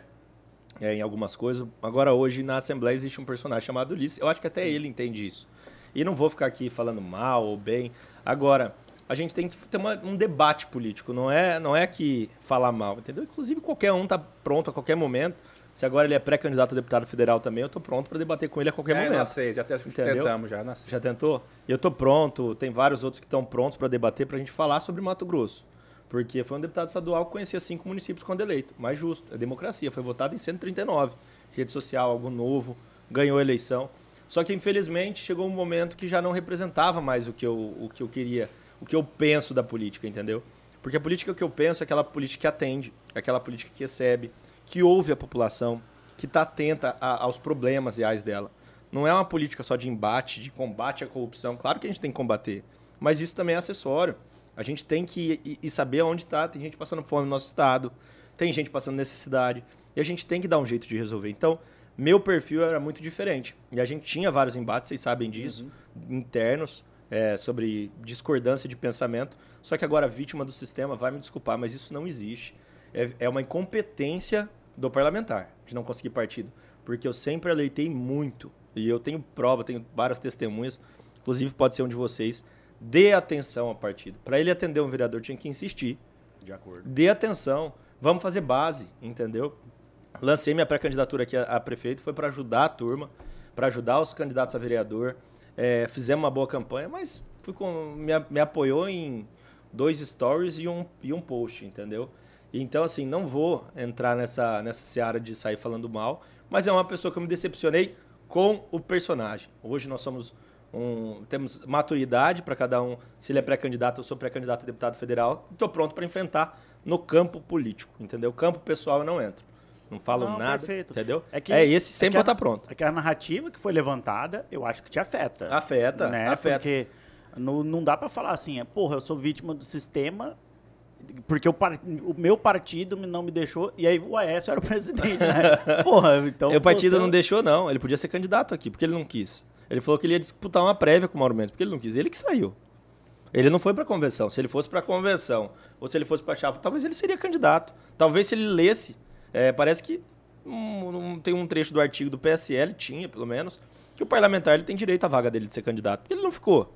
é, em algumas coisas. Agora, hoje, na Assembleia, existe um personagem chamado Ulisses. Eu acho que até ele entende isso. E não vou ficar aqui falando mal ou bem. Agora, a gente tem que ter uma- um debate político, não é, não é que falar mal, entendeu? Inclusive, qualquer um tá pronto a qualquer momento. Se agora ele é pré-candidato a deputado federal também, eu tô pronto para debater com ele a qualquer é, momento. sei, já Entendeu? tentamos já, não sei. Já tentou? Eu tô pronto, tem vários outros que estão prontos para debater para a gente falar sobre Mato Grosso. Porque foi um deputado estadual que conhecia cinco municípios quando eleito. Mais justo, é democracia. Foi votado em 139. Rede social, algo novo, ganhou a eleição. Só que, infelizmente, chegou um momento que já não representava mais o que eu, o que eu queria, o que eu penso da política, entendeu? Porque a política que eu penso é aquela política que atende, é aquela política que recebe, que ouve a população, que está atenta a- aos problemas reais dela. Não é uma política só de embate, de combate à corrupção. Claro que a gente tem que combater, mas isso também é acessório. A gente tem que ir, ir saber onde está. Tem gente passando fome no nosso estado, tem gente passando necessidade, e a gente tem que dar um jeito de resolver. Então, meu perfil era muito diferente. E a gente tinha vários embates, vocês sabem disso, internos, é, sobre discordância de pensamento. Só que agora, vítima do sistema, vai me desculpar, mas isso não existe. É, é uma incompetência do parlamentar de não conseguir partido. Porque eu sempre aleitei muito. E eu tenho prova, tenho várias testemunhas. Inclusive, pode ser um de vocês. Dê atenção ao partido. Para ele atender um vereador, tinha que insistir. De acordo. Dê atenção. Vamos fazer base, entendeu? Lancei minha pré-candidatura aqui a, a prefeito, foi para ajudar a turma, para ajudar os candidatos a vereador. É, fizemos uma boa campanha, mas fui com, me, me apoiou em dois stories e um, e um post, entendeu? Então, assim, não vou entrar nessa, nessa seara de sair falando mal, mas é uma pessoa que eu me decepcionei com o personagem. Hoje nós somos um, temos maturidade para cada um. Se ele é pré-candidato, eu sou pré-candidato a deputado federal. Estou pronto para enfrentar no campo político, entendeu? Campo pessoal eu não entro. Não falo Não, nada, perfeito. entendeu? É É, que- esse é sempre que eu a- estar pronto. É que a narrativa que foi levantada, eu acho que te afeta. Afeta, né? afeta. Porque não, não dá pra falar assim, é, porra, eu sou vítima do sistema porque o, par- o meu partido não me deixou e aí o Aécio era o [LAUGHS] presidente, né? [LAUGHS] Porra, então... o partido você- não deixou, não. Ele podia ser candidato aqui, porque ele não quis. Ele falou que ele ia disputar uma prévia com o Mauro Mendes, porque ele não quis. Ele que saiu. Ele não foi pra convenção. Se ele fosse pra convenção, ou se ele fosse pra chapa, talvez ele seria candidato. Talvez se ele lesse, é, parece que um- um- tem um trecho do artigo do PSL, tinha pelo menos, que o parlamentar ele tem direito à vaga dele de ser candidato, porque ele não ficou.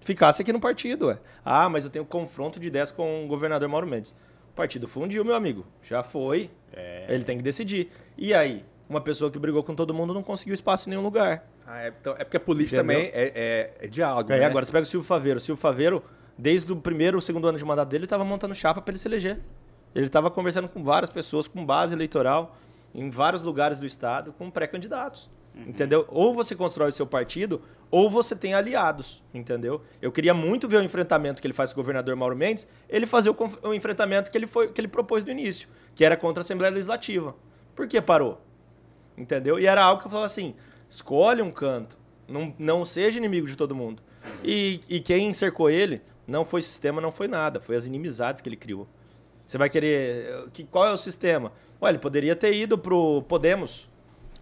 Ficasse aqui no partido, ué. Ah, mas eu tenho confronto de ideias com o governador Mauro Mendes. O partido fundiu, meu amigo. Já foi. É. Ele tem que decidir. E aí? Uma pessoa que brigou com todo mundo não conseguiu espaço em nenhum lugar. Ah, é, então, é porque a política Entendeu? também é, é, é diálogo. Aí né? agora você pega o Silvio Faveiro. O Silvio Faveiro, desde o primeiro ou segundo ano de mandato dele, ele estava montando chapa para ele se eleger. Ele estava conversando com várias pessoas, com base eleitoral, em vários lugares do estado, com pré-candidatos. Entendeu? Ou você constrói o seu partido, ou você tem aliados, entendeu? Eu queria muito ver o enfrentamento que ele faz com o governador Mauro Mendes, ele fazer o, o enfrentamento que ele, foi, que ele propôs no início, que era contra a Assembleia Legislativa. Por que parou? Entendeu? E era algo que eu falava assim: escolhe um canto, não, não seja inimigo de todo mundo. E, e quem cercou ele Não foi sistema, não foi nada. Foi as inimizades que ele criou. Você vai querer. Que, qual é o sistema? Olha, ele poderia ter ido pro Podemos.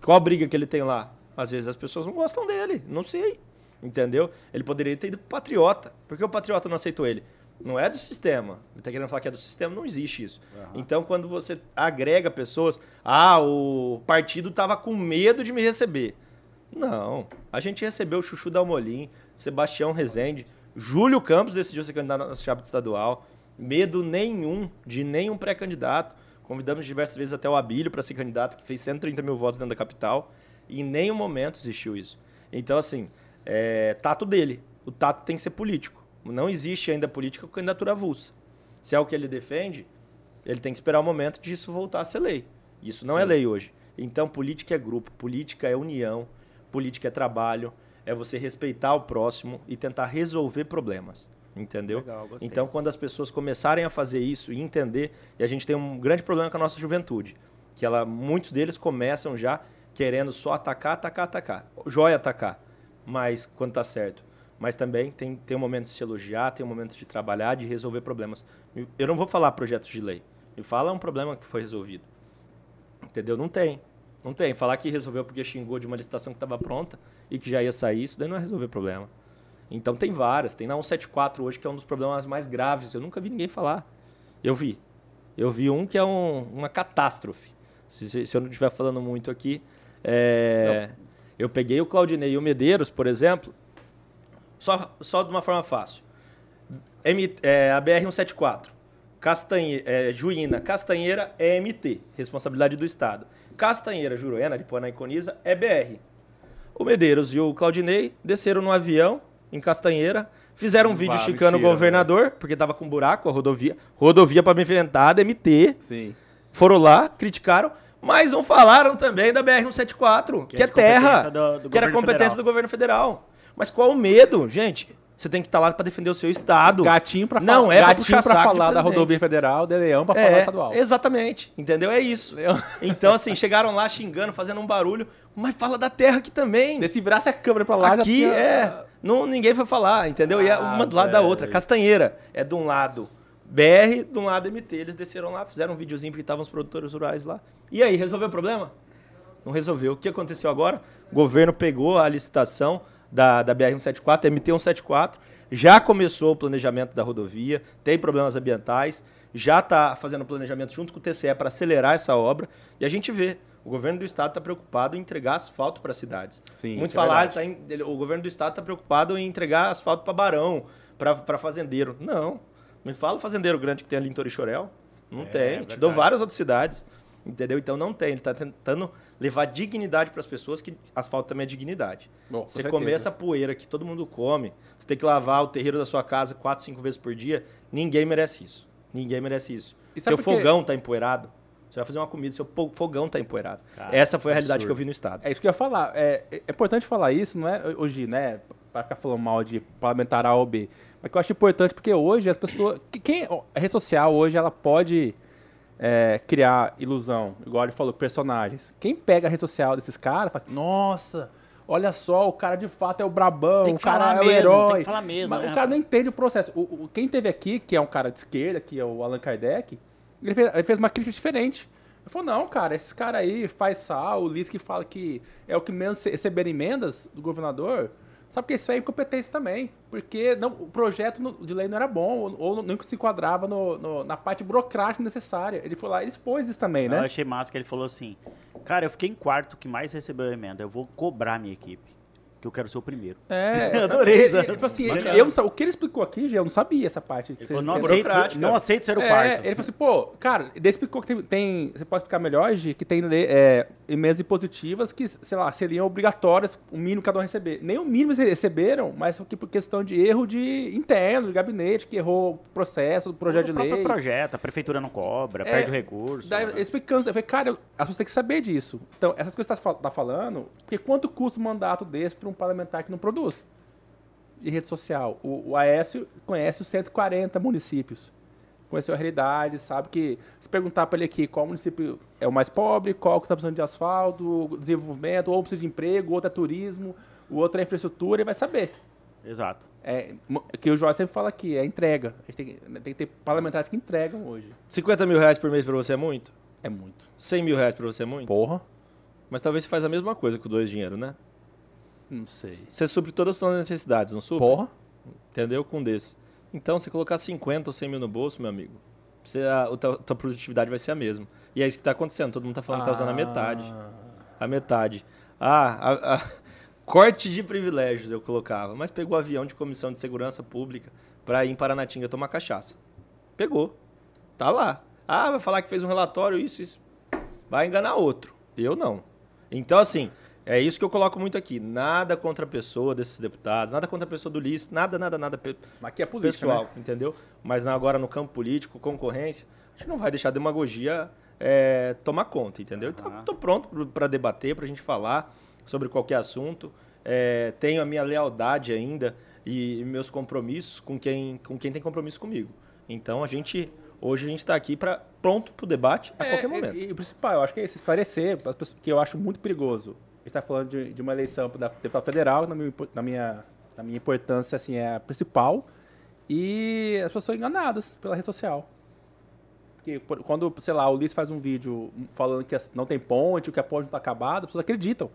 Qual a briga que ele tem lá? Às vezes as pessoas não gostam dele. Não sei. Entendeu? Ele poderia ter ido pro Patriota. Por que o Patriota não aceitou ele? Não é do sistema. Ele tá querendo falar que é do sistema, não existe isso. Uhum. Então, quando você agrega pessoas, ah, o partido tava com medo de me receber. Não. A gente recebeu o Chuchu Dalmolin, Sebastião Rezende, Júlio Campos decidiu ser candidato na nossa chapa estadual. Medo nenhum de nenhum pré-candidato. Convidamos diversas vezes até o Abílio para ser candidato, que fez 130 mil votos dentro da capital. E em nenhum momento existiu isso. Então, assim, é tato dele. O tato tem que ser político. Não existe ainda política com candidatura avulsa. Se é o que ele defende, ele tem que esperar o momento de isso voltar a ser lei. Isso não é Sim. lei hoje. Então, política é grupo, política é união, política é trabalho, é você respeitar o próximo e tentar resolver problemas. Entendeu? Legal. Então, quando as pessoas começarem a fazer isso e entender, e a gente tem um grande problema com a nossa juventude, que ela, muitos deles começam já querendo só atacar, atacar, atacar. Joia atacar, mas quando tá certo. Mas também tem, tem um momento de se elogiar, tem um momento de trabalhar, de resolver problemas. Eu não vou falar projetos de lei. Me fala um problema que foi resolvido. Entendeu? Não tem. Não tem. Falar que resolveu porque xingou de uma licitação que estava pronta e que já ia sair, isso daí não é resolver problema. Então tem várias. Tem na 174 hoje, que é um dos problemas mais graves. Eu nunca vi ninguém falar. Eu vi. Eu vi um que é um- uma catástrofe. Se, se- se eu não estiver falando muito aqui. é, eu peguei o Claudinei e o Medeiros, por exemplo, só, só de uma forma fácil. M, é, a BR-174. Castanhe, é, Juína, Castanheira é MT, responsabilidade do Estado. Castanheira, Juruena, Aripuana e Coniza é BR. O Medeiros e o Claudinei desceram no avião em Castanheira, fizeram um vídeo Vá, chicando o mentira, governador, porque tava com buraco a rodovia. Rodovia pavimentada, MT. Sim. Foram lá, criticaram, mas não falaram também da BR-174, que, Que é é terra, do- do que era competência federal. do governo federal. Mas qual o medo, gente? Você tem que estar lá para defender o seu estado. Gatinho Não falar- é puxar pra saco de falar da rodovia federal, de leão falar É, estadual. exatamente. Entendeu? É isso. Leão. Então, assim, chegaram lá xingando, fazendo um barulho, mas fala da terra aqui também. Se virasse a câmera pra lá, aqui tinha- é. Não, ninguém vai falar, entendeu? e é Ah, uma do lado da outra. Castanheira é de um lado BR, de um lado MT. Eles desceram lá, fizeram um videozinho porque estavam os produtores rurais lá. E aí, resolveu o problema? Não resolveu. O que aconteceu agora? O governo pegou a licitação da, da BR-174, MT-174, já começou o planejamento da rodovia, tem problemas ambientais, já está fazendo planejamento junto com o TCE para acelerar essa obra. E a gente vê, o governo do estado está preocupado em entregar asfalto para as cidades. Sim, Muitos é falaram, verdade. tá em- o governo do estado está preocupado em entregar asfalto para Barão, para fazendeiro. Não. Me fala o fazendeiro grande que tem ali em Torixorel. Não É, tem. Te verdade. dou várias outras cidades. Entendeu? Então não tem. Ele está tentando levar dignidade para as pessoas, que asfalto também é dignidade. Bom, Você certeza. comer essa poeira que todo mundo come, você tem que lavar o terreiro da sua casa quatro, cinco vezes por dia, ninguém merece isso. Ninguém merece isso. E Seu por quê? fogão tá empoeirado. Você vai fazer uma comida, seu fogão tá empoeirado. Cara, Essa foi a realidade absurdo. que eu vi no estado. É isso que eu ia falar. É, é importante falar isso, não é hoje, né? Pra ficar falando mal de parlamentar A ou B. Mas que eu acho importante porque hoje as pessoas. que- Quem, a rede social hoje ela pode é, criar ilusão, igual ele falou, personagens. Quem pega a rede social desses caras fala, nossa, olha só, o cara de fato é o brabão, Tem o que cara falar é o mesmo, herói. tem que falar mesmo, Mas né, o cara não entende o processo. O, o- quem teve aqui, que é um cara de esquerda, que é o Allan Kardec, ele fez, ele fez uma crítica diferente. Ele falou, não, cara, esse cara aí faz sal, o Liz que fala que é o que menos receber emendas do governador, sabe que isso é incompetência também. Porque não, o projeto de lei não era bom, ou, ou se enquadrava no- no- na parte burocrática necessária. Ele foi lá e expôs isso também, Eu né? achei massa que ele falou assim: Cara, eu fiquei em quarto que mais recebeu emenda. Eu vou cobrar minha equipe. Que eu quero ser o primeiro. É, Eu adorei ele- Tipo assim, Bacana. eu não o que ele explicou aqui, já eu não sabia essa parte. Ele falou: Não aceito, não aceito ser o É, quarto. ele falou assim, pô, cara, ele explicou que tem, tem- você pode explicar melhor, Gi, que tem é, emendas impositivas que, sei lá, seriam obrigatórias, o mínimo cada um receber. Nem o mínimo eles receberam, mas foi por questão de erro de interno, de gabinete, que errou o processo do projeto de o próprio lei. projeto, a prefeitura não cobra, É, perde o recurso. Daí, né? explicando, eu falei, cara, as pessoas têm que saber disso. Então, essas coisas que você tá, tá falando, porque quanto custa um mandato desse para um parlamentar que não produz? De rede social. O, o Aécio conhece os 140 municípios. Conheceu a realidade, sabe que se perguntar para ele aqui qual município é o mais pobre, qual que está precisando de asfalto, desenvolvimento, ou precisa de emprego, outro é turismo, o outro é infraestrutura, ele vai saber. Exato. É, que o Jorge sempre fala aqui, é entrega. A gente tem, que- tem que ter parlamentares que entregam hoje. 50 mil reais por mês pra você é muito? É muito. 100 mil reais pra você é muito? Porra. Mas talvez você faz a mesma coisa com dois dinheiro, né? Não sei. Você supre todas as suas necessidades, não supre? Porra. Entendeu? Com um desse. Então, você colocar 50 ou 100 mil no bolso, meu amigo, você, a, a tua, tua produtividade vai ser a mesma. E é isso que tá acontecendo. Todo mundo tá falando que tá usando a metade. Ah. A metade. Ah, a- a- [LAUGHS] corte de privilégios eu colocava. Mas pegou avião de comissão de segurança pública pra ir em Paranatinga tomar cachaça. Pegou. Tá lá. Ah, vai falar que fez um relatório, isso, isso. Vai enganar outro. Eu não. Então, assim, é isso que eu coloco muito aqui. Nada contra a pessoa desses deputados, nada contra a pessoa do Lice, nada, nada, nada Mas aqui é política, pessoal, né? entendeu? Mas agora no campo político, concorrência, a gente não vai deixar a demagogia é, tomar conta, entendeu? Então, Aham. tô pronto para debater, pra gente falar sobre qualquer assunto. É, tenho a minha lealdade ainda e meus compromissos com quem, com quem tem compromisso comigo. Então, a gente hoje a gente está aqui para pronto para o debate a É, qualquer e- momento. E, o principal, eu acho que é isso, esclarecer, que eu acho muito perigoso. A gente tá falando de, de uma eleição para deputado federal, na minha, na, minha, na minha importância, assim, é a principal. E as pessoas são enganadas pela rede social. Porque por- quando, sei lá, o Ulisses faz um vídeo falando que não tem ponte, que a ponte não está acabada, as pessoas acreditam.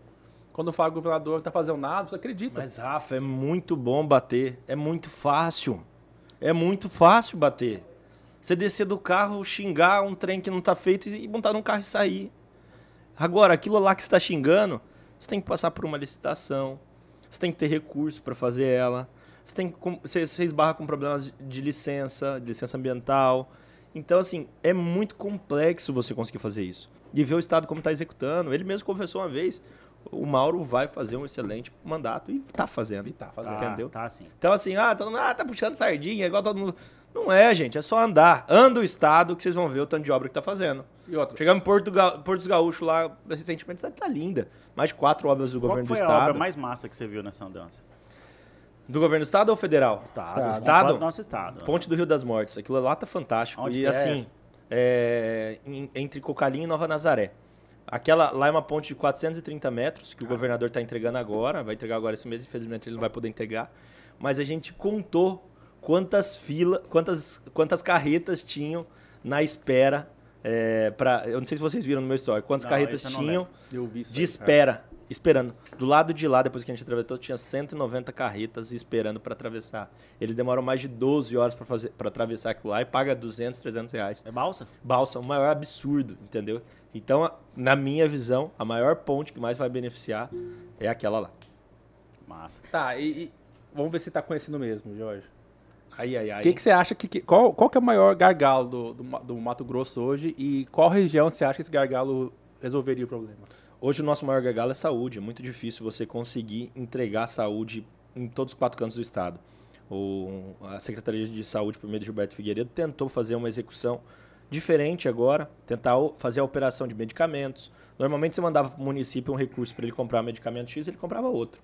Quando fala que o governador não está fazendo nada, as pessoas acreditam. Mas, Rafa, é muito bom bater. É muito fácil. É muito fácil bater. Você descer do carro, xingar um trem que não tá feito e montar num carro e sair. Agora, aquilo lá que você está xingando, você tem que passar por uma licitação. Você tem que ter recurso para fazer ela. Você, tem que, você, você esbarra com problemas de- licença, de licença ambiental. Então, assim, é muito complexo você conseguir fazer isso. E ver o Estado como está executando. Ele mesmo confessou uma vez, o Mauro vai fazer um excelente mandato e está fazendo. E tá fazendo. Tá, Entendeu? Tá sim. Então, assim, ah, todo mundo, ah, tá puxando sardinha, igual todo mundo. Não é, gente, é só andar. Anda o Estado que vocês vão ver o tanto de obra que tá fazendo. E outra, Chegamos em Porto, Ga- Porto dos Gaúchos lá recentemente, a cidade tá linda. Mais de quatro obras do Qual governo do foi a Estado. obra mais massa que você viu nessa andança? Do governo do Estado ou federal? Estado. Estado. Estado? do nosso estado. Ponte do Rio das Mortes. Aquilo lá tá fantástico. Onde e que é assim, é, em- entre Cocalinha e Nova Nazaré. Aquela lá é uma ponte de 430 metros que o governador está entregando agora. Vai entregar agora esse mês, infelizmente ele não vai poder entregar. Mas a gente contou quantas filas, quantas, quantas carretas tinham na espera. É, pra, eu não sei se vocês viram no meu story. Quantas Não, carretas tinham de espera, esperando. Do lado de lá, depois que a gente atravessou, tinha 190 carretas esperando para atravessar. Eles demoram mais de 12 horas para atravessar aquilo lá e paga 200, 300 reais. É balsa? Balsa, o maior absurdo, entendeu? Então, na minha visão, a maior ponte que mais vai beneficiar é aquela lá. Massa. Tá, e, e vamos ver se tá conhecendo mesmo, Jorge. Ai, ai, ai. O que, que você acha que. que- qual, qual que é o maior gargalo do, do, do Mato Grosso hoje e qual região você acha que esse gargalo resolveria o problema? Hoje o nosso maior gargalo é saúde. É muito difícil você conseguir entregar saúde em todos os quatro cantos do estado. O, a Secretaria de Saúde, por meio de Gilberto Figueiredo, tentou fazer uma execução diferente agora, tentar fazer a operação de medicamentos. Normalmente você mandava para o município um recurso para ele comprar um medicamento X, ele comprava outro.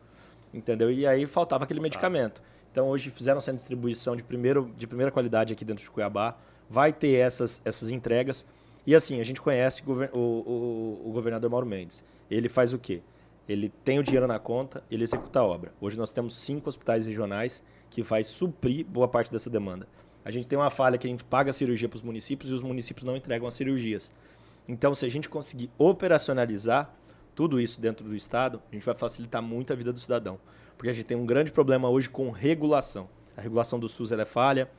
Entendeu? E aí faltava aquele medicamento. Então hoje fizeram essa distribuição de, primeiro, de primeira qualidade aqui dentro de Cuiabá. Vai ter essas, essas entregas. E assim, a gente conhece o, o- o governador Mauro Mendes. Ele faz o quê? Ele tem o dinheiro na conta, ele executa a obra. Hoje nós temos cinco hospitais regionais que vai suprir boa parte dessa demanda. A gente tem uma falha que a gente paga a cirurgia para os municípios e os municípios não entregam as cirurgias. Então, se a gente conseguir operacionalizar tudo isso dentro do Estado, a gente vai facilitar muito a vida do cidadão. Porque a gente tem um grande problema hoje com regulação. A regulação do SUS é falha,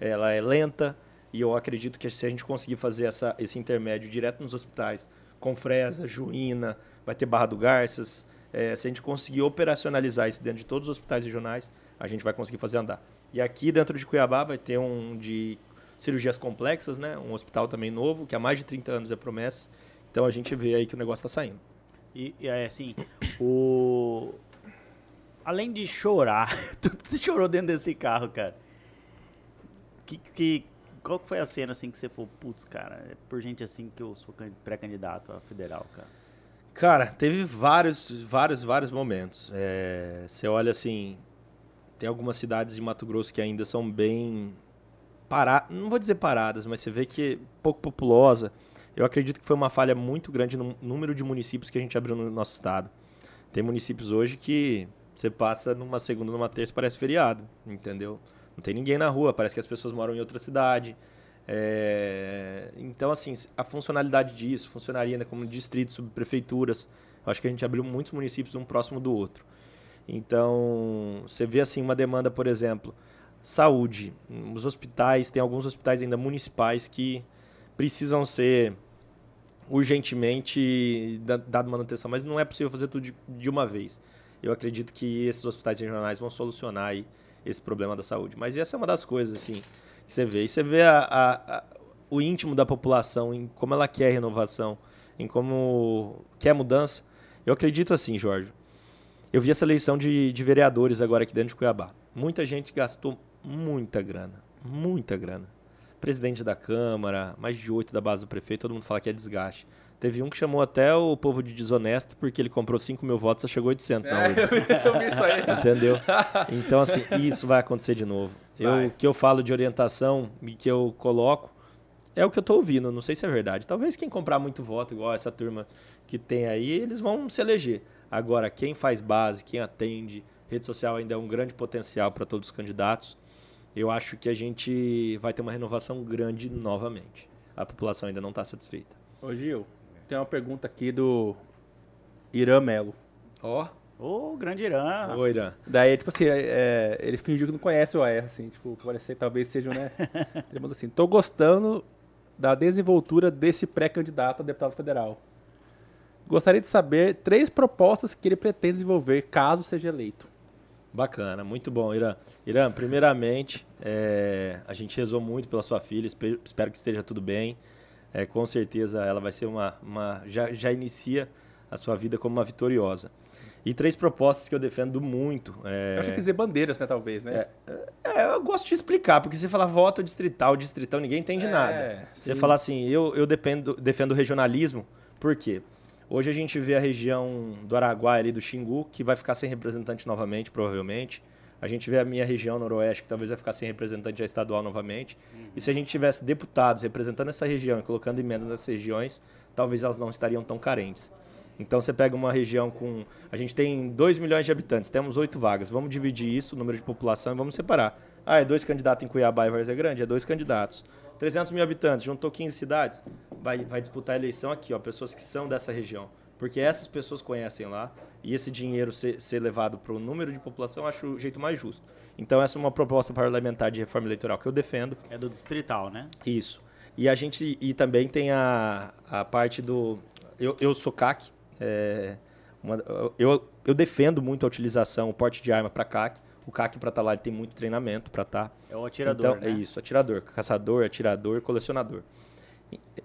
ela é lenta, e eu acredito que se a gente conseguir fazer essa, esse intermédio direto nos hospitais, com Fresa, Juína, vai ter Barra do Garças, eh, se a gente conseguir operacionalizar isso dentro de todos os hospitais regionais, a gente vai conseguir fazer andar. E aqui dentro de Cuiabá vai ter um de cirurgias complexas, né? Um hospital também novo, que há mais de 30 anos é promessa. Então a gente vê aí que o negócio está saindo. E, e é assim, o. Além de chorar, [LAUGHS] você chorou dentro desse carro, cara. Que, que, qual que foi a cena assim que você falou, putz, cara, é por gente assim que eu sou can- pré-candidato a federal, cara. Cara, teve vários, vários, vários momentos. É, você olha assim, tem algumas cidades de Mato Grosso que ainda são bem paradas, não vou dizer paradas, mas você vê que é pouco populosa. Eu acredito que foi uma falha muito grande no número de municípios que a gente abriu no nosso estado. Tem municípios hoje que Você passa numa segunda, numa terça, parece feriado, entendeu? Não tem ninguém na rua, parece que as pessoas moram em outra cidade. É, Então, assim, a funcionalidade disso funcionaria né, como distritos, subprefeituras. Eu acho que a gente abriu muitos municípios um próximo do outro. Então, você vê assim uma demanda, por exemplo, saúde. Os hospitais, tem alguns hospitais ainda municipais que precisam ser urgentemente da- dado manutenção, mas não é possível fazer tudo de, de uma vez. Eu acredito que esses hospitais regionais vão solucionar aí esse problema da saúde. Mas essa é uma das coisas assim que você vê. E você vê a- a- a- o íntimo da população, em como ela quer renovação, em como quer mudança. Eu acredito assim, Jorge. Eu vi essa eleição de, de vereadores agora aqui dentro de Cuiabá. Muita gente gastou muita grana, muita grana. Presidente da Câmara, mais de oito da base do prefeito, todo mundo fala que é desgaste. Teve um que chamou até o povo de desonesto porque ele comprou 5 mil votos e só chegou 800 na É, [LAUGHS] urna. eu, vi- eu vi isso aí. Entendeu? [LAUGHS] Então, assim, isso vai acontecer de novo. Eu, o que eu falo de orientação e que eu coloco é o que eu tô ouvindo. Não sei se é verdade. Talvez quem comprar muito voto, igual essa turma que tem aí, eles vão se eleger. Agora, quem faz base, quem atende, rede social ainda é um grande potencial para todos os candidatos. Eu acho que a gente vai ter uma renovação grande novamente. A população ainda não está satisfeita. Ô, Gil, tem uma pergunta aqui do Irã Melo. Ó, Ô, grande Irã. Oi, Irã. Daí, tipo assim, é, ele fingiu que não conhece o AES, assim, tipo, parecer talvez seja, né? [LAUGHS] Ele mandou assim, tô gostando da desenvoltura desse pré-candidato a deputado federal. Gostaria de saber três propostas que ele pretende desenvolver caso seja eleito. Bacana, muito bom, Irã. Irã, primeiramente, é, a gente rezou muito pela sua filha, espe- espero que esteja tudo bem. É, com certeza ela vai ser uma. uma já, já inicia a sua vida como uma vitoriosa. E três propostas que eu defendo muito. é, Eu acho que dizer bandeiras, né, talvez, né? é, eu gosto de explicar, porque você fala voto distrital, distritão, ninguém entende É, nada. Você sim. fala assim, eu, eu dependo, defendo o regionalismo, por quê? Hoje a gente vê a região do Araguaia ali, do Xingu, que vai ficar sem representante novamente, provavelmente. A gente vê a minha região noroeste, que talvez vai ficar sem representante já estadual novamente. E se a gente tivesse deputados representando essa região e colocando emendas nessas regiões, talvez elas não estariam tão carentes. Então você pega uma região com. A gente tem 2 milhões de habitantes, temos oito vagas. Vamos dividir isso, o número de população, e vamos separar. Ah, é dois candidatos em Cuiabá e Várzea Grande? É dois candidatos. 300 mil habitantes, juntou 15 cidades. Vai, vai disputar a eleição aqui, ó, pessoas que são dessa região. Porque essas pessoas conhecem lá e esse dinheiro ser, ser levado para o número de população, eu acho o jeito mais justo. Então, essa é uma proposta parlamentar de reforma eleitoral que eu defendo. É do distrital, né? Isso. E a gente e também tem a, a parte do eu, eu sou CAC, é, uma- eu, eu defendo muito a utilização, o porte de arma para CAC. O CAC para estar lá ele tem muito treinamento para estar. É o atirador, então, né? é isso, atirador, caçador, atirador, colecionador.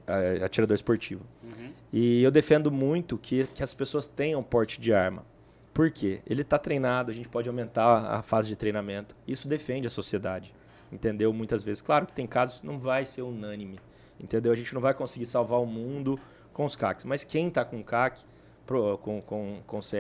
É, Atirador esportivo. Uhum. E eu defendo muito que, que as pessoas tenham porte de arma. Por quê? Ele está treinado, a gente pode aumentar a fase de treinamento. Isso defende a sociedade. Entendeu? Muitas vezes. Claro que tem casos que não vai ser unânime. Entendeu? A gente não vai conseguir salvar o mundo com os CACs. Mas quem está com CAC, com, com, com CR,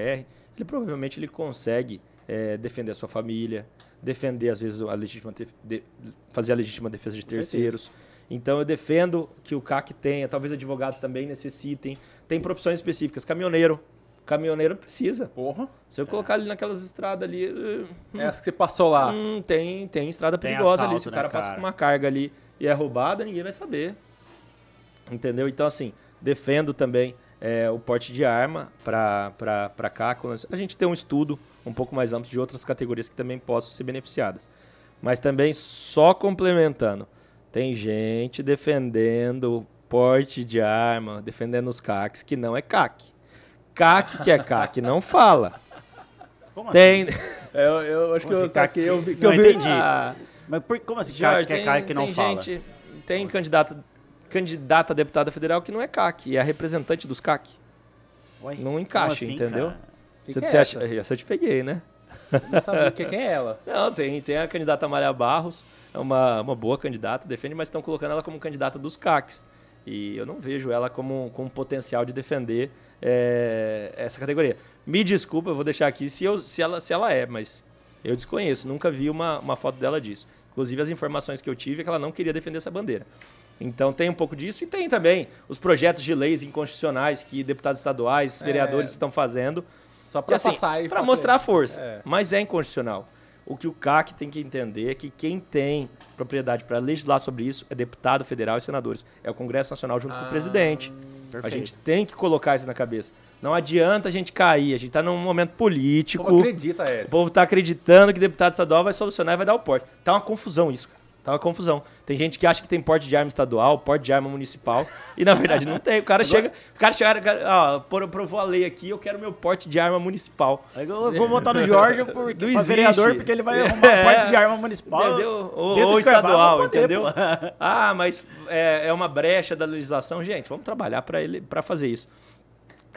ele provavelmente ele consegue eh, defender a sua família, defender, às vezes, a legítima de- fazer a legítima defesa de terceiros. Então eu defendo que o CAC tenha, talvez advogados também necessitem. Tem profissões específicas. Caminhoneiro. Caminhoneiro precisa. Porra. Se eu colocar ele naquelas estradas ali. eh, É essa que você passou lá. hum, tem, tem estrada Tem perigosa ali. assalto, Se o né, cara, passa cara? com uma carga ali e é roubada, ninguém vai saber. Entendeu? Então, assim, defendo também eh, o porte de arma para cá. A gente tem um estudo um pouco mais amplo de outras categorias que também possam ser beneficiadas. Mas também, só complementando, tem gente defendendo porte de arma, defendendo os CACs, que não é CAC. CAC que é CAC, não fala. Como Tem. É, Eu, eu acho Como que assim, eu, CAC? que eu vi. Que Não eu vi entendi. Ah, assim? Mas por, como assim? Jorge, que é tem, cara que não tem fala? gente, tem candidata, candidata a deputada federal que não é CAC, é a representante dos CAC. Ué, Não encaixa, assim, entendeu? Quem Você, que é você essa? acha, essa eu te peguei, né? Não sabia quem é ela. [LAUGHS] Não, tem, tem a candidata Amália Barros, uma, uma boa candidata, defende, mas estão colocando ela como candidata dos CACs. E eu não vejo ela como, como potencial de defender é, essa categoria. Me desculpa, eu vou deixar aqui se, eu, se, ela, se ela é, mas eu desconheço, nunca vi uma, uma foto dela disso. Inclusive, as informações que eu tive é que ela não queria defender essa bandeira. Então tem um pouco disso e tem também os projetos de leis inconstitucionais que deputados estaduais, É. vereadores estão fazendo Só pra assim, passar e falar mostrar a força. É. Mas é inconstitucional. O que o CAC tem que entender é que quem tem propriedade para legislar sobre isso é deputado federal e senadores. É o Congresso Nacional junto com o Ah, presidente. A Perfeito. gente tem que colocar isso na cabeça. Não adianta a gente cair. A gente tá num momento O político. povo acredita, O essa. povo tá acreditando que deputado estadual vai solucionar e vai dar o porte. Tá uma confusão isso, cara. Tá uma confusão. Tem gente que acha que tem porte de arma estadual, porte de arma municipal, e na verdade não tem. O cara chega, o cara chega, ó, aprovou a lei aqui, eu quero meu porte de arma municipal. Aí Eu vou votar no Jorge porque, [LAUGHS] Não vereador porque ele vai arrumar [LAUGHS] É. um porte de arma municipal. Entendeu? Ou, ou estadual, poder, entendeu? pô. [LAUGHS] Ah, mas é, é uma brecha da legislação. Gente, vamos trabalhar para ele para fazer isso.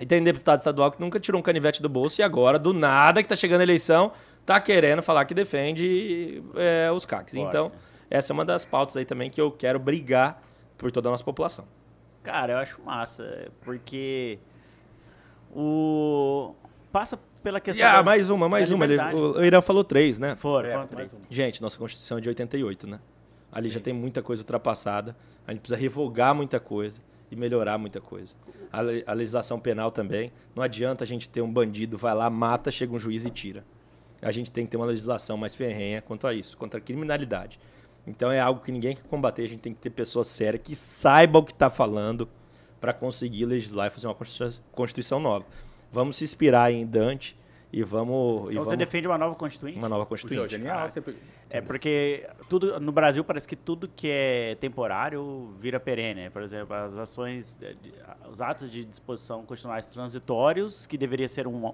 E tem deputado estadual que nunca tirou um canivete do bolso e agora, do nada, que tá chegando a eleição, tá querendo falar que defende é, os CACs. Então, essa é uma das pautas aí também que eu quero brigar por toda a nossa população. Cara, eu acho massa, porque o passa pela questão Ah, da- mais uma, mais uma. Ele- liberdade. o Irã falou três, né? Foram, É, foram três. Gente, nossa Constituição é de 88, né? Ali já tem muita coisa ultrapassada. A gente precisa revogar muita coisa e melhorar muita coisa. A, a legislação penal também. Não adianta a gente ter um bandido, vai lá, mata, chega um juiz e tira. A gente tem que ter uma legislação mais ferrenha quanto a isso, contra a criminalidade. Então é algo que ninguém quer combater. A gente tem que ter pessoas sérias que saibam o que está falando para conseguir legislar e fazer uma Constituição, Constituição nova. Vamos se inspirar em Dante e vamos. e Então você vamos defende uma nova constituinte? uma nova Constituinte. genial. cara. Sempre... É porque tudo no Brasil parece que tudo que é temporário vira perene. Por exemplo, as ações, os atos de disposição constitucionais transitórios, que deveria ser um.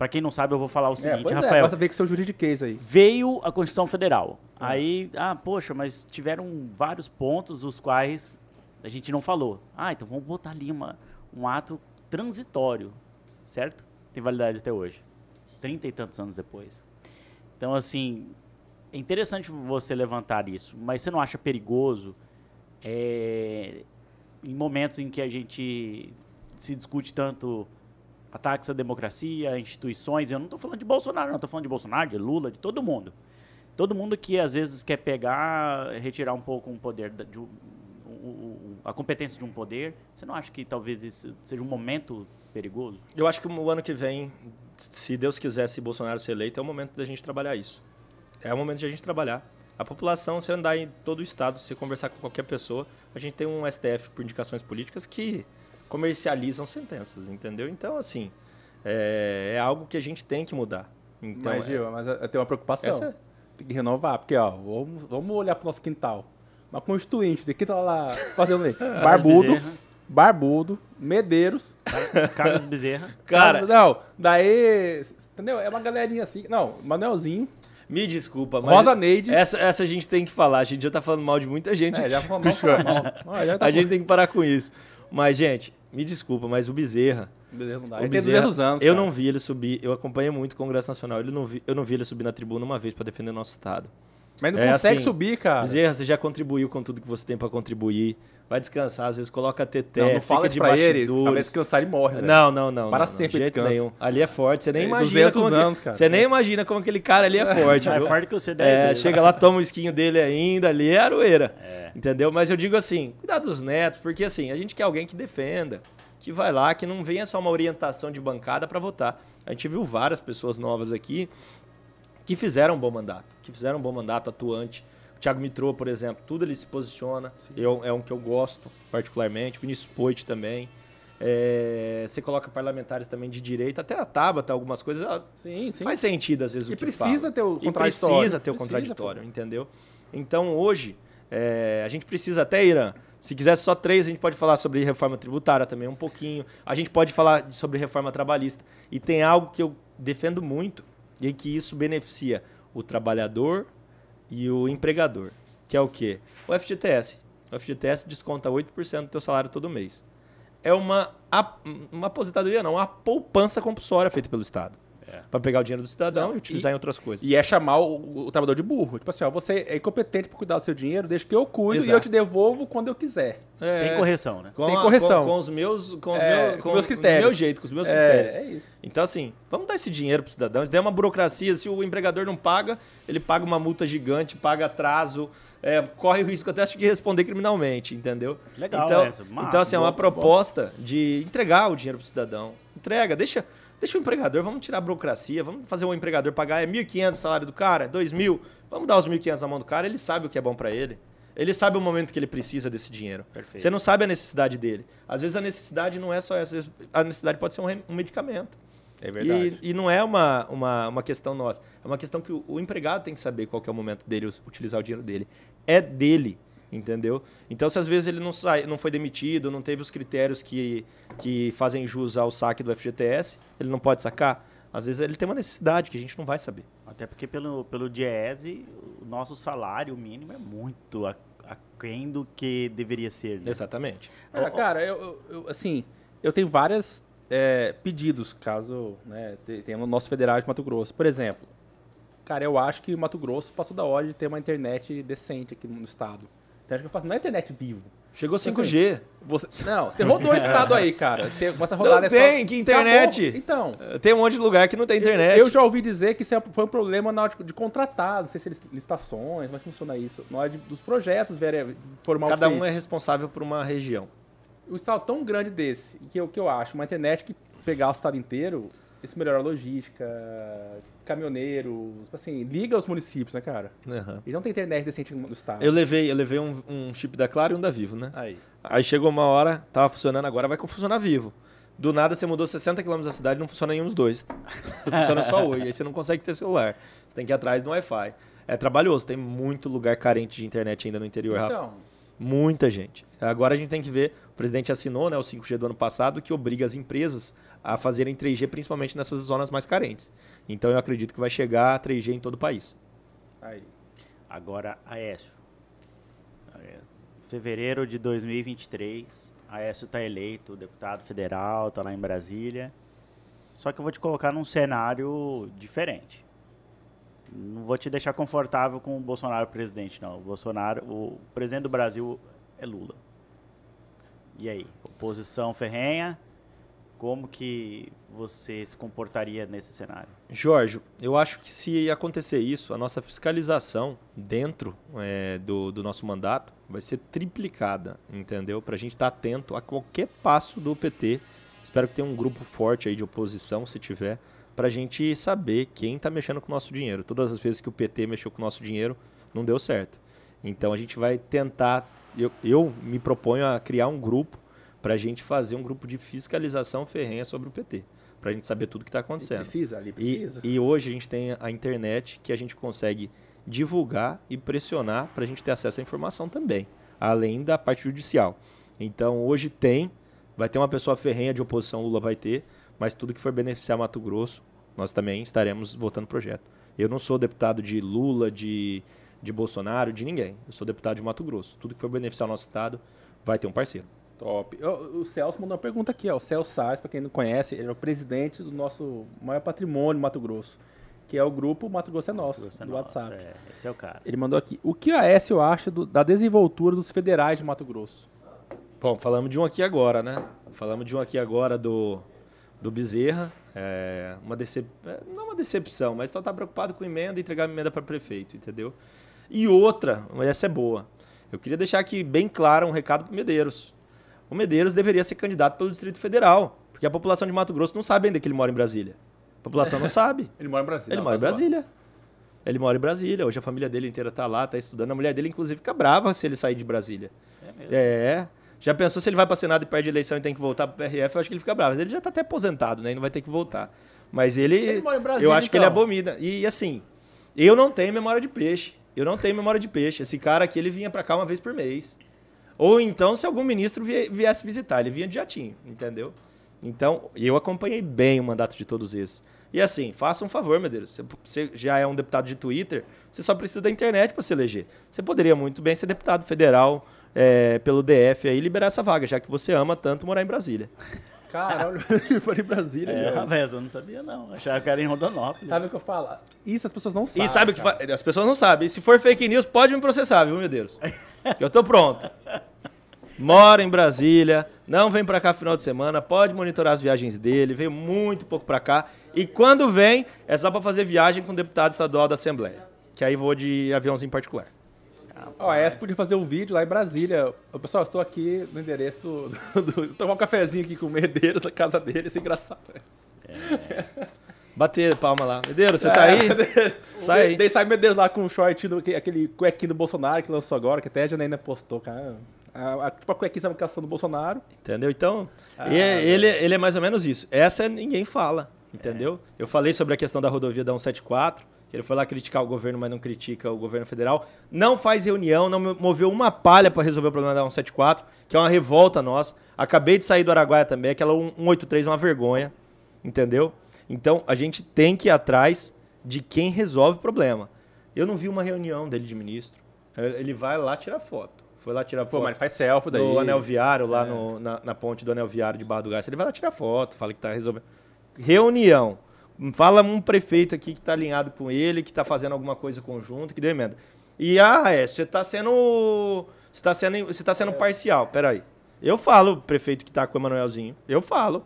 Para quem não sabe, eu vou falar o É, seguinte, é, Rafael. basta ver com seu juridiquês aí. Veio a Constituição Federal. Aí, ah, poxa, mas tiveram vários pontos os quais a gente não falou. Ah, então vamos botar ali uma, um ato transitório, certo? Tem validade até hoje. Trinta e tantos anos depois. Então, assim, é interessante você levantar isso, mas você não acha perigoso é, em momentos em que a gente se discute tanto ataques à democracia, instituições, eu não estou falando de Bolsonaro, não, estou falando de Bolsonaro, de Lula, de todo mundo. Todo mundo que às vezes quer pegar, retirar um pouco um poder, da- de um- o- a competência de um poder, você não acha que talvez isso seja um momento perigoso? Eu acho que o ano que vem, se Deus quiser, se Bolsonaro ser eleito, é o momento da gente trabalhar isso. É o momento de a gente trabalhar. A população, se andar em todo o estado, se conversar com qualquer pessoa, a gente tem um STF por indicações políticas que comercializam sentenças, entendeu? Então, assim, é, é algo que a gente tem que mudar. Então, mas, é- Gil, mas eu tenho uma preocupação. Essa- Tem que renovar, porque, ó, vamos, vamos olhar pro nosso quintal. Uma constituinte, daqui tá lá fazendo lei. [LAUGHS] Barbudo. Barbudo, Medeiros. Carlos Bezerra. [LAUGHS] Cara- Não, daí. Entendeu? É uma galerinha assim. Não, Manuelzinho. me desculpa, mas Rosa Neide. essa, essa a gente tem que falar. A gente já tá falando mal de muita gente É, já falou [LAUGHS] mal, já tá A gente tem que parar com isso. Mas, gente, me desculpa, mas o Bezerra, Bezerra não dá. O Ele tem Bezerra, 200 anos. Eu cara. não vi ele subir, eu acompanhei muito o Congresso Nacional, ele não vi, eu não vi ele subir na tribuna uma vez para defender nosso Estado. Mas não É consegue assim, subir, cara. Bezerra, você já contribuiu com tudo que você tem para contribuir, vai descansar, às vezes coloca TT, não, não fica fala de pra eles. bastidores. Talvez descansar ele morre, velho. Não, não, não. Para não, não, sempre jeito descansa. nenhum. Ali é forte, você nem É, imagina 200 como anos, que, cara. Você nem imagina como aquele cara ali é forte, É viu? forte que você 10 É, vezes. chega lá, toma o esquinho dele ainda, ali é aroeira. Entendeu? Mas eu digo assim, cuidado dos netos, porque assim, a gente quer alguém que defenda, que vai lá, que não venha só uma orientação de bancada para votar. A gente viu várias pessoas novas aqui que fizeram um bom mandato, que fizeram um bom mandato atuante. O Thiago Mitrô, por exemplo, tudo ele se posiciona. Eu, é um que eu gosto particularmente. O Vinícius Poit também. É, você coloca parlamentares também de direita, até a Tabata, algumas coisas. Sim, sim. Faz sentido às vezes E o que precisa fala. ter o E contraditório. precisa ter o contraditório, entendeu? Então hoje, é, a gente precisa até, Irã, se quiser só três, a gente pode falar sobre reforma tributária também um pouquinho. A gente pode falar sobre reforma trabalhista. E tem algo que eu defendo muito, e que isso beneficia o trabalhador e o empregador, que é o quê? O FGTS. O FGTS desconta 8% do teu salário todo mês. É uma, uma aposentadoria, não, uma poupança compulsória feita pelo Estado. Para pegar o dinheiro do cidadão Não, e utilizar e- em outras coisas. E é chamar o, o trabalhador de burro. Tipo assim, ó, você é incompetente pra cuidar do seu dinheiro, deixa que eu cuido e Exato. eu te devolvo quando eu quiser. Sem correção, né? Com Sem a- correção. Com, com os meus, com os É, meus, com meus critérios. Do meu jeito, com os meus É, critérios. é isso. Então, assim, vamos dar esse dinheiro pro cidadão. Isso daí é uma burocracia. Se o empregador não paga, ele paga uma multa gigante, paga atraso, é, corre o risco até de responder criminalmente, entendeu? Legal então, essa, massa, então, assim, é uma proposta. proposta de entregar o dinheiro pro cidadão. Entrega, deixa. Deixa o empregador, vamos tirar a burocracia, vamos fazer o empregador pagar é 1.500 o salário do cara, 2.000, vamos dar os 1.500 na mão do cara, ele sabe o que é bom para ele. Ele sabe o momento que ele precisa desse dinheiro. Perfeito. Você não sabe a necessidade dele. Às vezes a necessidade não é só essa, às vezes a necessidade pode ser um, um medicamento. É verdade. E, e não é uma, uma, uma questão nossa. É uma questão que o, o empregado tem que saber qual que é o momento dele utilizar o dinheiro dele. É dele, entendeu? Então, se às vezes ele não, sai, não foi demitido, não teve os critérios que, que fazem jus ao saque do FGTS, ele não pode sacar. Às vezes ele tem uma necessidade que a gente não vai saber. Até porque pelo, pelo Diese, o nosso salário mínimo é muito aquém do que deveria ser. né? Exatamente. Ah, cara, eu, eu- assim, eu tenho vários pedidos, caso né, te- tenha no nosso federal de Mato Grosso. Por exemplo, cara, eu acho que o Mato Grosso passou da hora de ter uma internet decente aqui no estado. Então, acho que eu faço, não é internet vivo. Chegou 5G. Você, [LAUGHS] não, você rodou o estado aí, cara. Você começa a rodar Não nessa- tem, que internet? Acabou. Então, Tem um monte de lugar que não tem internet. eu já ouvi dizer que isso é- foi um problema na hora de, de contratar, não sei se é licitações, como é que funciona isso, na hora de- dos projetos verem formar Cada um é responsável por uma região. o estado tão grande desse, que eu, que eu acho, uma internet que pegar o estado inteiro, isso melhora a logística, caminhoneiros, assim, liga os municípios, né, cara? Aham. Eles não têm internet decente no estado. Eu levei, eu levei um, um chip da Claro e um da Vivo, né? Aí. Aí chegou uma hora, tava funcionando, agora vai funcionar vivo. Do nada você mudou 60 km da cidade, não funciona nenhum dos dois. [LAUGHS] funciona só oi, aí você não consegue ter celular. Você tem que ir atrás do Wi-Fi. É trabalhoso, tem muito lugar carente de internet ainda no interior, Rafa. Então, Muita gente. Agora a gente tem que ver, o presidente assinou né, o 5G do ano passado, que obriga as empresas a fazerem 3G, principalmente nessas zonas mais carentes. Então eu acredito que vai chegar a 3G em todo o país. aí. Agora, Aécio. É, Fevereiro de 2023, Aécio está eleito deputado federal, está lá em Brasília. Só que eu vou te colocar num cenário diferente. Não vou te deixar confortável com o Bolsonaro presidente, não. O Bolsonaro, o presidente do Brasil é Lula. E aí, oposição ferrenha, como que você se comportaria nesse cenário? Jorge, eu acho que se acontecer isso, a nossa fiscalização dentro é, do, do nosso mandato vai ser triplicada, entendeu? Para a gente estar atento a qualquer passo do PT. Espero que tenha um grupo forte aí de oposição, se tiver, para a gente saber quem está mexendo com o nosso dinheiro. Todas as vezes que o PT mexeu com o nosso dinheiro, não deu certo. Então a gente vai tentar. Eu, eu me proponho a criar um grupo para a gente fazer um grupo de fiscalização ferrenha sobre o PT. Para a gente saber tudo que está acontecendo. Precisa ali, E, precisa. e hoje a gente tem a internet que a gente consegue divulgar e pressionar para a gente ter acesso à informação também, além da parte judicial. Então hoje tem, vai ter uma pessoa ferrenha de oposição, Lula vai ter, mas tudo que for beneficiar Mato Grosso, nós também estaremos votando o projeto. Eu não sou deputado de Lula, de, de Bolsonaro, de ninguém. Eu sou deputado de Mato Grosso. Tudo que for beneficiar o nosso estado vai ter um parceiro. Top. O, o Celso mandou uma pergunta aqui, ó. O Celso Salles, para quem não conhece, ele é o presidente do nosso maior patrimônio Mato Grosso, que é o grupo Mato Grosso é Nosso, Grosso é do nosso, WhatsApp. é, esse é o cara. Ele mandou aqui. O que a Aécio acha do- da desenvoltura dos federais de Mato Grosso? Bom, falamos de um aqui agora, né? Falamos de um aqui agora do, do Bezerra. É, uma decep... é, não uma decepção, mas só tá preocupado com emenda e entregar emenda para prefeito, entendeu? E outra, essa é boa. Eu queria deixar aqui bem claro um recado para Medeiros. O Medeiros deveria ser candidato pelo Distrito Federal, porque a população de Mato Grosso não sabe ainda que ele mora em Brasília. A população não [LAUGHS] sabe. Ele mora em Brasília. Ele mora em Brasília. Ele mora em Brasília. Hoje a família dele inteira tá lá, tá estudando. A mulher dele, inclusive, fica brava se ele sair de Brasília. É mesmo. É. Já pensou se ele vai para Senado e perde a eleição e tem que voltar para o PRF? Eu acho que ele fica bravo. Mas ele já tá até aposentado, né? E não vai ter que voltar. Mas ele. Ele mora em Brasília, eu acho que ele então. abomina. E assim, eu não tenho memória de peixe. Eu não tenho memória de peixe. Esse cara aqui, ele vinha para cá uma vez por mês. Ou então, se algum ministro vie- viesse visitar, ele vinha de jatinho, entendeu? Então, eu acompanhei bem o mandato de todos esses. E assim, faça um favor, meu Deus. Você, já é um deputado de Twitter, você só precisa da internet para se eleger. Você poderia muito bem ser deputado federal é, pelo DF e liberar essa vaga, já que você ama tanto morar em Brasília. Cara, olha, [LAUGHS] ele foi em Brasília. É, rapaz, eu não sabia não. Achava que era em Rondonópolis. Sabe o que eu falo? Isso as pessoas não sabem. E sabe o que fa- as pessoas não sabem. E se for fake news, pode me processar, viu, meu Deus? Que eu tô pronto. Mora em Brasília, não vem pra cá final de semana, pode monitorar as viagens dele, veio muito pouco pra cá. E quando vem, é só pra fazer viagem com o deputado estadual da Assembleia. Que aí vou de aviãozinho particular. Ó, a podia fazer um vídeo lá em Brasília. Pessoal, estou aqui no endereço do. do, do tomar um cafezinho aqui com o Medeiros na casa dele, isso é engraçado. Bater palma lá. Medeiros, você tá aí? [LAUGHS] Sai aí. Daí sai Medeiros lá com o short, do, aquele cuequinho do Bolsonaro que lançou agora, que até a Janaína postou, cara. A, a, tipo a cuequinha do Bolsonaro. Entendeu? Então, Ah, é- ele, ele é mais ou menos isso. Essa ninguém fala, entendeu? Eu falei sobre a questão da rodovia da 174, que ele foi lá criticar o governo, mas não critica o governo federal. Não faz reunião, não moveu uma palha para resolver o problema da 174, que é uma revolta nossa. Acabei de sair do Araguaia também, aquela 183 é uma vergonha, entendeu? Então, a gente tem que ir atrás de quem resolve o problema. Eu não vi uma reunião dele de ministro. Ele vai lá tirar foto. Foi lá tirar Pô, foto mas faz selfie daí. no anel viário, lá É. no- na, na ponte do anel viário de Barra do Garça. Ele vai lá tirar foto, fala que tá resolvendo. Reunião. Fala um prefeito aqui que tá alinhado com ele, que tá fazendo alguma coisa conjunto, que deu emenda. E, ah, é, você tá sendo. Você tá sendo, você tá sendo parcial. Peraí. Eu falo, o prefeito que tá com o Emanuelzinho. Eu falo.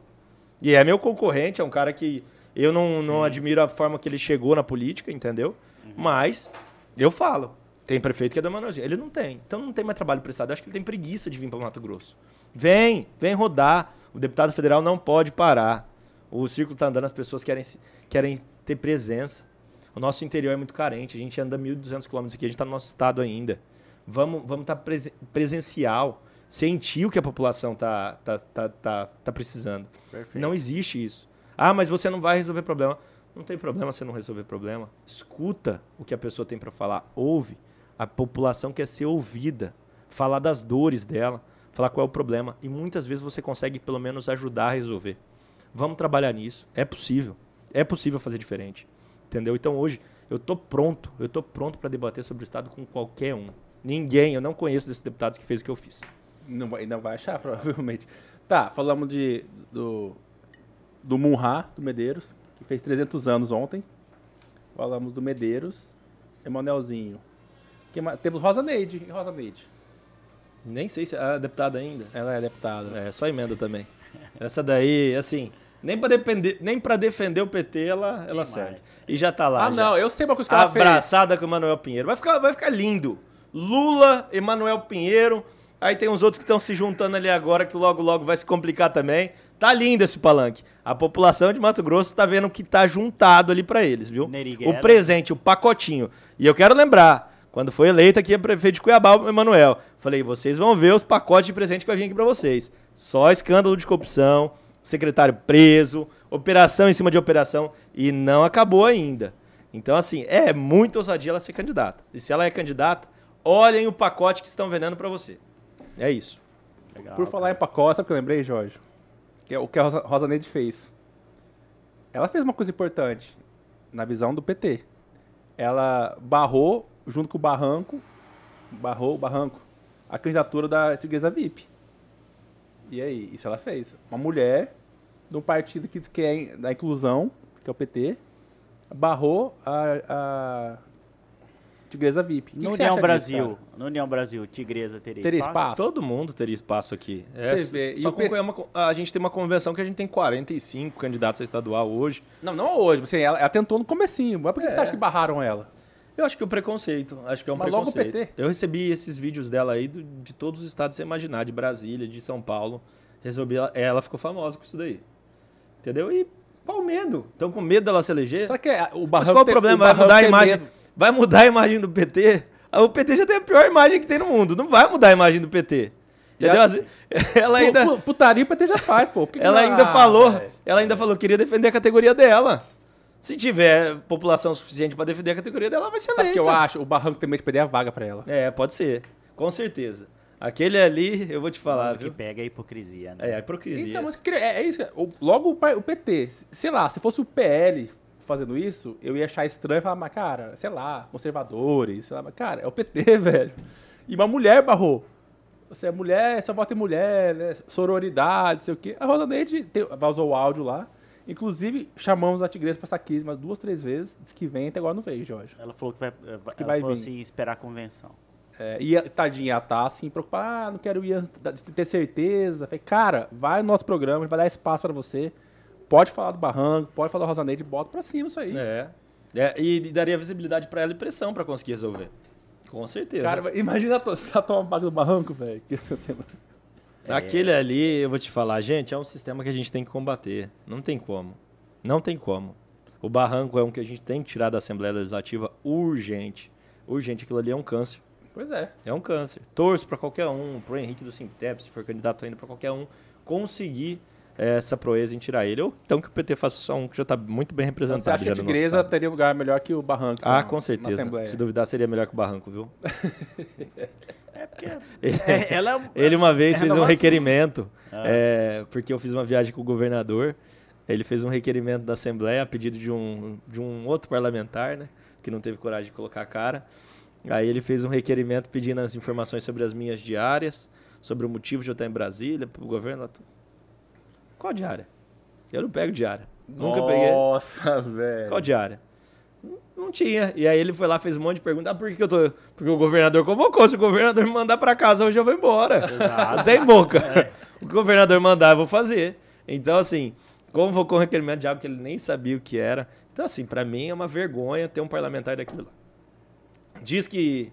E é meu concorrente, é um cara que eu não, não admiro a forma que ele chegou na política, entendeu? Mas eu falo. Tem prefeito que é do Emanuelzinho. Ele não tem. Então não tem mais trabalho prestado. Eu acho que ele tem preguiça de vir para Mato Grosso. Vem, vem rodar. O deputado federal não pode parar. O círculo tá andando, as pessoas querem, querem ter presença. O nosso interior é muito carente. A gente anda 1.200 quilômetros aqui, a gente está no nosso estado ainda. Vamos estar vamos tá presen- presencial, sentir o que a população tá, tá, tá, tá, tá precisando. Perfeito. Não existe isso. Ah, mas você não vai resolver problema. Não tem problema você não resolver problema. Escuta o que a pessoa tem para falar. Ouve. A população quer ser ouvida. Falar das dores dela. Falar qual é o problema. E muitas vezes você consegue pelo menos ajudar a resolver. Vamos trabalhar nisso. É possível. É possível fazer diferente. Entendeu? Então hoje eu tô pronto. Eu tô pronto para debater sobre o Estado com qualquer um. Ninguém, eu não conheço desses deputados que fez o que eu fiz. Não vai, não vai achar, [LAUGHS] provavelmente. Tá, falamos de, do, do Munha, do Medeiros, que fez 300 anos ontem. Falamos do Medeiros, Emanuelzinho. Temos Rosa Neide. E Rosa Neide? Nem sei se é deputada ainda. Ela é deputada. É, só emenda também. Essa daí, assim, nem pra, depender, nem pra defender o PT ela, ela serve. E já tá lá. Ah, já. não, eu sei uma coisa que ela fez. Abraçada com o Emanuel Pinheiro. Vai ficar, vai ficar lindo. Lula, Emanuel Pinheiro. Aí tem uns outros que estão se juntando ali agora, que logo, logo vai se complicar também. Tá lindo esse palanque. A população de Mato Grosso tá vendo que tá juntado ali pra eles, viu? Neriguela. O presente, o pacotinho. E eu quero lembrar, quando foi eleito aqui a prefeito de Cuiabá, o Emanuel, falei, vocês vão ver os pacotes de presente que vai vir aqui pra vocês. Só escândalo de corrupção, secretário preso, operação em cima de operação, e não acabou ainda. Então, assim, é muito ousadia ela ser candidata. E se ela é candidata, olhem o pacote que estão vendendo pra você. É isso. Legal, Por falar em pacote, sabe o que eu lembrei, Jorge? Que é o que a Rosa, Rosa Neide fez. Ela fez uma coisa importante na visão do PT. Ela barrou, junto com o Barranco, barrou o Barranco, a candidatura da Tigresa VIP. E aí, isso ela fez. Uma mulher de um partido que diz que é da inclusão, que é o PT, barrou a, a Tigresa VIP. O que No que União acha Brasil, disso, no União Brasil, Tigresa teria, Teria espaço? espaço? Todo mundo teria espaço aqui. É, Você vê, e Só o com- P- é uma a gente tem uma convenção que a gente tem 45 candidatos a estadual hoje. Não, não hoje. Assim, ela, ela tentou no comecinho. Mas por que É. você acha que barraram ela? Eu acho que o preconceito, acho que é um Mas logo o preconceito. PT. Eu recebi esses vídeos dela aí do- de todos os estados que você imaginar, de Brasília, de São Paulo. Resolvi, ela, ela ficou famosa com isso daí. Entendeu? E qual o medo? Estão com medo dela se eleger? Será que é o Mas qual o problema? Vai Barranco mudar a imagem? medo? Vai mudar a imagem do PT? Ah, O PT já tem a pior imagem que tem no mundo. Não vai mudar a imagem do PT. Entendeu? Assim, [LAUGHS] Ela ainda, Pu- Putaria o PT já faz, pô. Que que ela não- ainda Ah, falou, velho. ela ainda falou que queria defender a categoria dela. Se tiver população suficiente para defender a categoria dela, ela vai ser Sabe o que eu acho? O Barranco tem medo de perder a vaga pra ela. É, pode ser. Com certeza. Aquele ali, eu vou te falar, o que pega é a hipocrisia, né? É, a hipocrisia. Então, mas é, é isso. o- Logo o PT. Sei lá, se fosse o PL fazendo isso, eu ia achar estranho e falar, mas cara, sei lá, conservadores, sei lá, mas cara, é o PT, [LAUGHS] velho. E uma mulher barrou. Você é mulher, só vota em mulher, né? Sororidade, sei o quê. A Rosa Neide tem, vazou o áudio lá. Inclusive, chamamos a Tigresa pra estar aqui umas duas, três vezes. Diz que vem, até agora não veio, Jorge. Ela falou que vai, ela que vai falou vir. assim, esperar a convenção. É, e a- tadinha, ela tá assim, preocupada, ah, não quero ir antes de ter certeza. Falei, cara, vai no nosso programa, a gente vai dar espaço pra você. Pode falar do Barranco, pode falar do Rosa Neide, bota pra cima isso aí. É. É, e daria visibilidade para ela e pressão para conseguir resolver. Com certeza. Cara, imagina [LAUGHS] se ela toma do Barranco, velho. [LAUGHS] Que- Aquele ali, eu vou te falar, gente, é um sistema que a gente tem que combater. Não tem como. Não tem como. O barranco é um que a gente tem que tirar da Assembleia Legislativa urgente. Urgente, aquilo ali é um câncer. Pois é. É um câncer. Torço para qualquer um, pro Henrique do Sintep, se for candidato ainda para qualquer um, conseguir essa proeza em tirar ele. Ou então que o PT faça só um que já está muito bem Você representado. acha já que no Tigresa teria um lugar melhor que o Barranco? Ah, na- com certeza. Se duvidar, seria melhor que o Barranco, viu? [LAUGHS] É porque. Ele, é- ela é- ele uma vez é fez um requerimento, Ah. eh, porque eu fiz uma viagem com o governador. Ele fez um requerimento da Assembleia a pedido de um, de um outro parlamentar, né? Que não teve coragem de colocar a cara. Aí ele fez um requerimento pedindo as informações sobre as minhas diárias, sobre o motivo de eu estar em Brasília, pro governo. Qual diária? Eu não pego diária. Nunca peguei. Nossa, velho. Qual diária? Não- tinha. E aí ele foi lá, fez um monte de perguntas. Ah, por que, que eu tô. Porque o governador convocou. Se o governador me mandar pra casa hoje, eu vou embora. Exato. Não tem boca. O que o governador mandar, eu vou fazer. Então, assim, convocou um requerimento de algo que ele nem sabia o que era. Então, assim, pra mim é uma vergonha ter um parlamentar daquilo lá. Diz que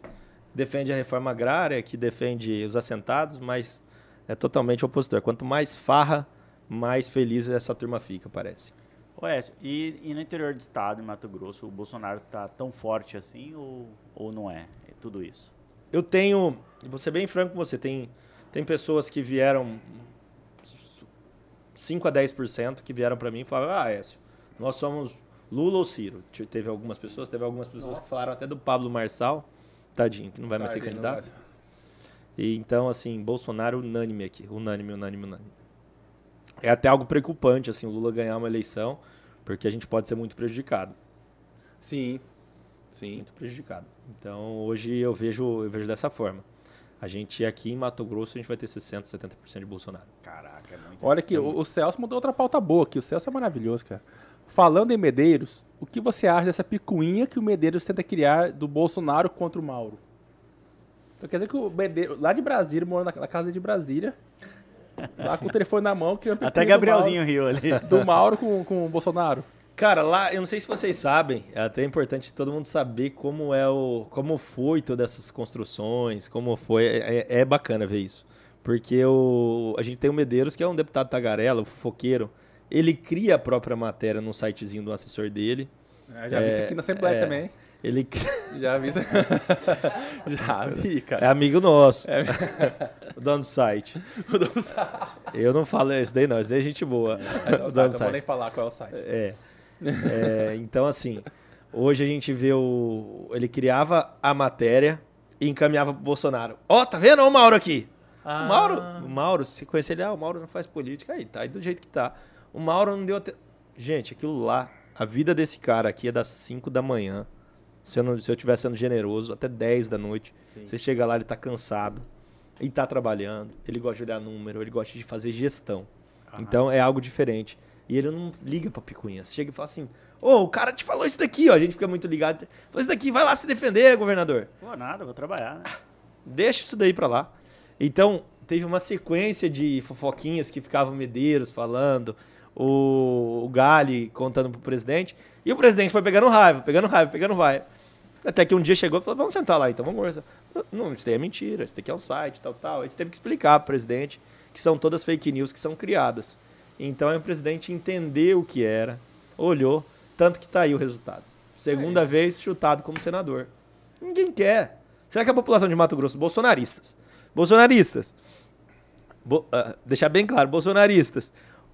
defende a reforma agrária, que defende os assentados, mas é totalmente opositor. Quanto mais farra, mais feliz essa turma fica, parece. Ué, e, e no interior do estado, em Mato Grosso, o Bolsonaro tá tão forte assim ou, ou não é? É tudo isso. Eu tenho, vou ser bem franco com você, tem, tem pessoas que vieram 5 a 10% que vieram para mim e falaram: "Ah, Écio, nós somos Lula ou Ciro". Te- Teve algumas pessoas, teve algumas pessoas que falaram até do Pablo Marçal, tadinho, que não vai mais ser Tadinho, candidato. E então assim, Bolsonaro unânime aqui, unânime, unânime, unânime. É até algo preocupante assim, o Lula ganhar uma eleição, porque a gente pode ser muito prejudicado. Sim. Sim. muito prejudicado. Então, hoje eu vejo, eu vejo dessa forma. A gente aqui em Mato Grosso, a gente vai ter 60, 70% de Bolsonaro. Caraca, é muito. Olha aqui, o, o Celso mudou outra pauta boa aqui. O Celso é maravilhoso, cara. Falando em Medeiros, o que você acha dessa picuinha que o Medeiros tenta criar do Bolsonaro contra o Mauro? Então quer dizer que o Medeiros, lá de Brasília, mora na, na casa de Brasília, lá com o telefone na mão, criando Até picuinha do Gabrielzinho riu ali. Mauro, do Mauro com, com o Bolsonaro. Cara, lá, eu não sei se vocês sabem, é até importante todo mundo saber como é o, como foi todas essas construções, como foi, é, é bacana ver isso. Porque o, a gente tem o Medeiros, que é um deputado tagarela, o fofoqueiro, ele cria a própria matéria no sitezinho do assessor dele. Eu já vi isso aqui na Assembleia é. também. Ele [LAUGHS] Já vi isso. [LAUGHS] já vi, é cara. amigo nosso, [LAUGHS] o dono do site. O dono sabe. Eu não falo esse daí não, esse daí é gente boa. Não, o tá, dono do não vou site. nem falar qual é o site. É. É, então, assim, hoje a gente vê o. Ele criava a matéria e encaminhava pro Bolsonaro. Ó, tá vendo? Ó o Mauro aqui. Ah. O Mauro, o Mauro, se conhecer ele, ah, o Mauro não faz política. Aí, tá aí do jeito que tá. O Mauro não deu até. Gente, aquilo lá, a vida desse cara aqui é das 5 da manhã. Se eu, não, se eu estiver sendo generoso, até 10 da noite. Sim. Você chega lá, ele tá cansado. Ele tá trabalhando. Ele gosta de olhar número, ele gosta de fazer gestão. Então é algo diferente. E ele não liga pra picuinha. Você chega e fala assim: Ô, o cara te falou isso daqui, ó. A gente fica muito ligado. Falou isso daqui, vai lá se defender, governador. Pô, nada, vou trabalhar, né? [LAUGHS] Deixa isso daí pra lá. Então, teve uma sequência de fofoquinhas que ficavam Medeiros falando, o, o Gali contando pro presidente, e o presidente foi pegando raiva, pegando raiva, pegando raiva. Até que um dia chegou e falou: vamos sentar lá então, vamos conversar. Não, isso daí é mentira, isso daqui é um site, tal, tal. Aí você teve que explicar pro presidente que são todas fake news que são criadas. Então aí o presidente entendeu o que era, olhou, tanto que tá aí o resultado. Segunda vez chutado como senador. Ninguém quer. Será que a população de Mato Grosso, bolsonaristas, bolsonaristas, bo- ah, deixar bem claro, bolsonaristas,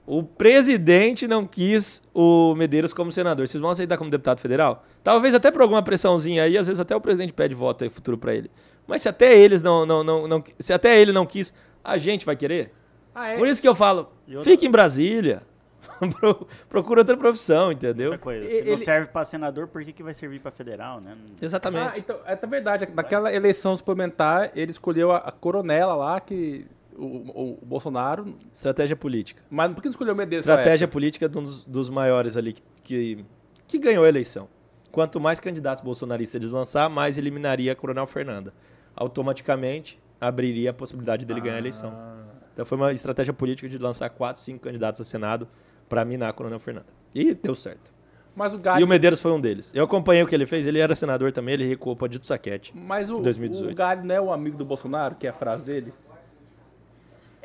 o presidente não quis o Medeiros como senador. Vocês vão aceitar como deputado federal? Talvez até por alguma pressãozinha aí, às vezes até o presidente pede voto aí futuro pra ele. Mas se até eles não, não, não, não, se até ele não quis, a gente vai querer? Ah, é? Por isso que eu falo, E outra- fique em Brasília, [LAUGHS] Pro- procura outra profissão, entendeu? Outra coisa, se Ele- não serve pra senador, por que, que vai servir pra federal, né? Exatamente. Ah, então, é verdade. Naquela eleição suplementar, ele escolheu a, a coronela lá, que o, o- o Bolsonaro. Estratégia política. Mas por que não escolheu o Medeiros? Estratégia política um dos, dos maiores ali que, que, que ganhou a eleição. Quanto mais candidatos bolsonaristas eles lançar, mais eliminaria a Coronel Fernanda. Automaticamente abriria a possibilidade dele ganhar a eleição. Então foi uma estratégia política de lançar quatro, cinco candidatos a Senado para minar a Coronel Fernanda. E deu certo. Mas o E Gali. o Medeiros foi um deles. Eu acompanhei o que ele fez, ele era senador também, ele recuou para Dito Saquete. Mas o, 2018. o Gali não é o amigo do Bolsonaro, que é a frase dele?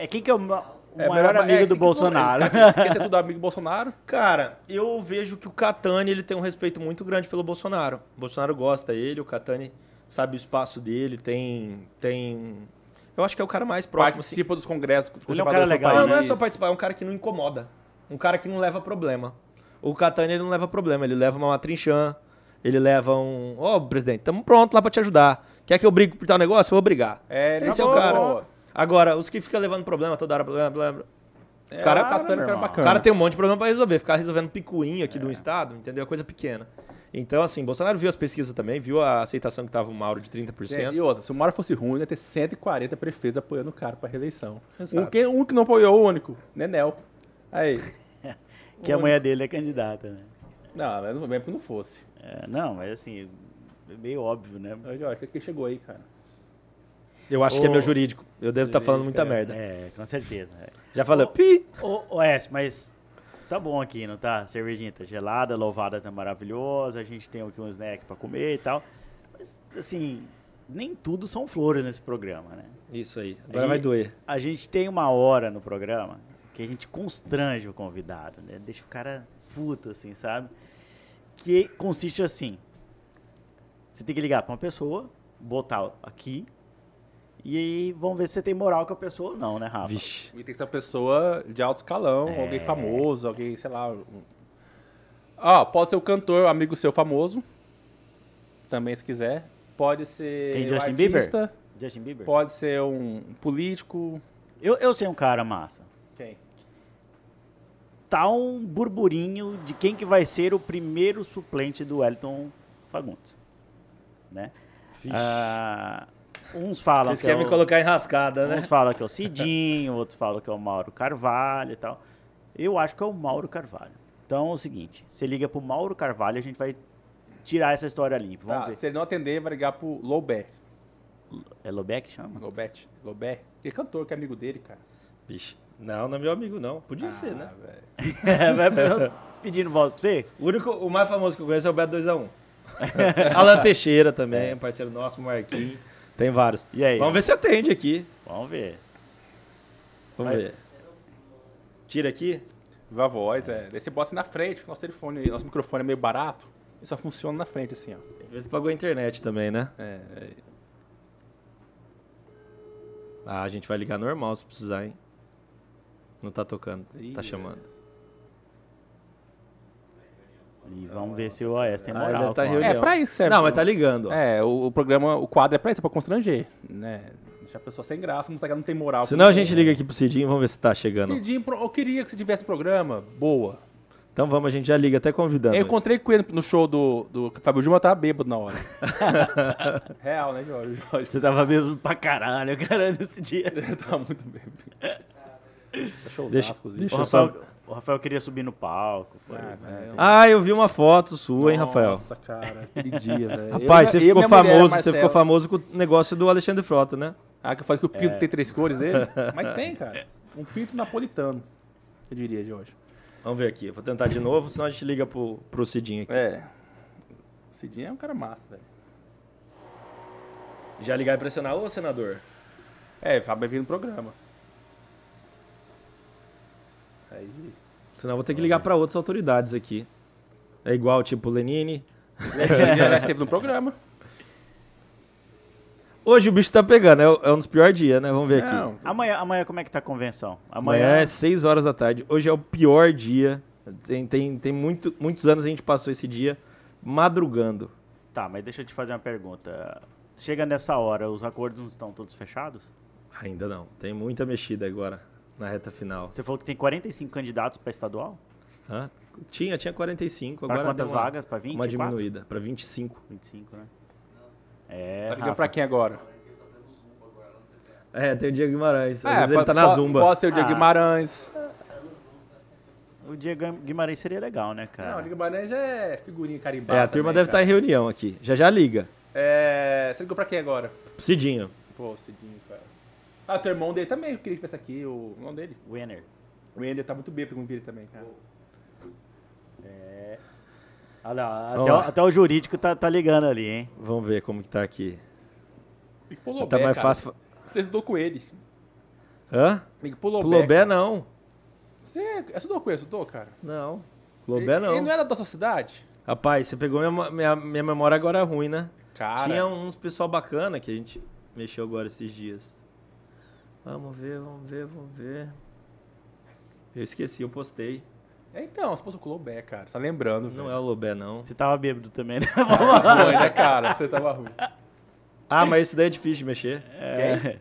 É quem que é o. ma- o maior amigo é, do que- Bolsonaro. Quer, você quer ser tudo amigo do Bolsonaro? Cara, eu vejo que o Catani ele tem um respeito muito grande pelo Bolsonaro. O Bolsonaro gosta dele, o Catani sabe o espaço dele, tem. tem... Eu acho que é o cara mais próximo. assim. Participa dos congressos. Ele é um cara legal, Não, não é só participar, é um cara que não incomoda. Um cara que não leva problema. O Catani ele não leva problema, ele leva uma matrinchã, ele leva um. Ó, presidente, estamos pronto lá pra te ajudar. Quer que eu brigue por tal negócio? Eu vou brigar. É, ele Esse é o cara. Agora, os que ficam levando problema toda hora, problema, problema. É, Cara, o é meu cara irmão. O bacana. cara tem um monte de problema pra resolver, ficar resolvendo picuinha aqui do estado, entendeu? É coisa pequena. Então, assim, Bolsonaro viu as pesquisas também, viu a aceitação que tava o Mauro de 30%. Gente, e outra, se o Mauro fosse ruim, ia ter 140 prefeitos apoiando o cara pra reeleição. Exato. Um que, um que não apoiou, o único, Nenel. Aí. [LAUGHS] Que a mulher dele é candidata, né? Não, mas não mesmo que não fosse. É, não, mas assim, é meio óbvio, né? Mas, Jorge, o que chegou aí, cara? Eu acho que é meu jurídico. Eu devo estar falando muita merda. É, com certeza. é. Já falei, pi! Ô, ô S, mas tá bom aqui, não tá? Cervejinha tá gelada, louvada tá maravilhosa, a gente tem aqui um snack pra comer e tal. Mas, assim, nem tudo são flores nesse programa, né? Isso aí. Agora gente- vai doer. A gente tem uma hora no programa que a gente constrange o convidado, né? Deixa o cara puto, assim, sabe? Que consiste assim. Você tem que ligar pra uma pessoa, botar aqui, e aí vamos ver se você tem moral com a pessoa ou não, né, Rafa? Vixe. E tem que ser uma pessoa de alto escalão, É. alguém famoso, alguém, sei lá. um- Ó, pode ser o cantor, amigo seu famoso. Também, se quiser. Pode ser. Quem, o Justin artista, Justin Bieber? Pode ser um político. Eu, eu sei um cara massa. Quem? Tá um burburinho de quem que vai ser o primeiro suplente do Wellington Fagundes, né? Ah, uns falam Vocês que querem é me o- colocar em rascada, né? Uns falam que é o Cidinho, [LAUGHS] outros falam que é o Mauro Carvalho e tal. Eu acho que é o Mauro Carvalho. Então é o seguinte, você liga pro Mauro Carvalho, a gente vai tirar essa história limpa. Vamos Tá, ver. se ele não atender, vai ligar pro Lobé. É Lobeck que chama? Lobet. Lobé. Que cantor que é amigo dele, cara. Vixe. Não, não é meu amigo, não. Podia Ah, ser, né? [LAUGHS] É, vai- pedindo volta pra você? O, único, o mais famoso que eu conheço é o Beto 2x1. [LAUGHS] Alan Teixeira também, parceiro nosso, Marquinhos. Tem vários. E aí? Vamos ver se atende aqui. Vamos ver. Vamos Vai. ver. Tira aqui. Viva a voz, é. Daí você bota na frente, nosso telefone, aí, nosso microfone é meio barato. Ele só funciona na frente, assim, ó. Ver se pagou a internet também, né? É, é. Ah, a gente vai ligar normal se precisar, hein? Não tá tocando, Ih, tá é. chamando. E vamos ver se o OS tem Ah, moral. ele tá. É, pra isso serve. Não, mas tá ligando. É, o, o programa, o quadro é pra isso, é pra constranger, né? Deixar a pessoa sem graça, mostrar que ela não tem moral. Senão a gente liga aqui pro Cidinho, vamos ver se tá chegando. Cidinho, eu queria que você tivesse programa, boa. Então vamos, a gente já liga até convidando. Eu encontrei com ele no show do, do Fábio eu tava bêbado na hora. [LAUGHS] Real, né, Jorge? Jorge Você tava bêbado pra caralho, cara, nesse dia. [LAUGHS] eu tava muito bêbado. Deixa- deixa eu só- o Rafael queria subir no palco. Foi, Ah, né? velho. Ah, eu vi uma foto sua, hein, Rafael? Nossa, cara, aquele dia, velho. [LAUGHS] Rapaz, Eu- você ficou famoso, você ficou famoso com o negócio do Alexandre Frota, né? Ah, que eu falei que o pinto tem três cores dele? [LAUGHS] Mas tem, cara. Um pinto napolitano, eu diria, Jorge. Vamos ver aqui, eu vou tentar de novo, senão a gente liga pro, pro Cidinho aqui. É. O Cidinho é um cara massa, velho. Já ligar e pressionar, ô senador. É, Fábio vai vir no programa. Aí. Senão vou ter que ligar pra outras autoridades aqui. É igual, tipo, Lenine. Ele [LAUGHS] já esteve no programa. Hoje o bicho tá pegando, é, é um dos piores dias, né? Vamos ver aqui. Não, Amanhã, amanhã como é que tá a convenção? Amanhã é 6 horas da tarde. Hoje é o pior dia. Tem, tem, tem muito, muitos anos a gente passou esse dia madrugando. Tá, mas deixa eu te fazer uma pergunta. Chega nessa hora, os acordos não estão todos fechados? Ainda não. Tem muita mexida agora na reta final. Você falou que tem 45 candidatos para estadual? Hã? Tinha, tinha 45. Para Agora quantas uma- vagas? Para 20? Uma diminuída, pra 25. 25, né? É, tá ligando pra quem agora? É, tem o Diego Guimarães. Às É, vezes ele pode- tá na pode- zumba. Pode ser o Diego Ah. Guimarães. O Diego Guimarães seria legal, né, Não, o cara? Diego Guimarães é figurinha carimbada. É, a turma também, deve estar cara. em reunião aqui. Já já liga. É, você ligou pra quem agora? Cidinho. Pô, Cidinho, cara. Ah, o teu irmão dele também, eu queria que tivesse aqui, o irmão dele. Winner. O Ender tá muito bêbado com o ele também, cara. Olha lá, até, o, até o jurídico tá, tá ligando ali, hein? Vamos ver como que tá aqui. E pô, tá Lobé, mais cara, fácil. Você estudou com ele. Hã? Liga pro Lobé. Lobé não. Você é estudou com ele, estudou, cara? Não. Lobé Ele, não. ele não era da sua cidade? Rapaz, você pegou minha, minha, minha memória agora é ruim, né? Cara. Tinha uns pessoal bacana que a gente mexeu agora esses dias. Vamos ver, vamos ver, vamos ver. Eu esqueci, eu postei. É, Então, você postou com o Lobé, cara. Você tá lembrando, velho. Não é o Lobé, não. Você tava bêbado também, né? ruim, né, cara? Você tava ruim. Ah, mas esse daí é difícil de mexer. Quem?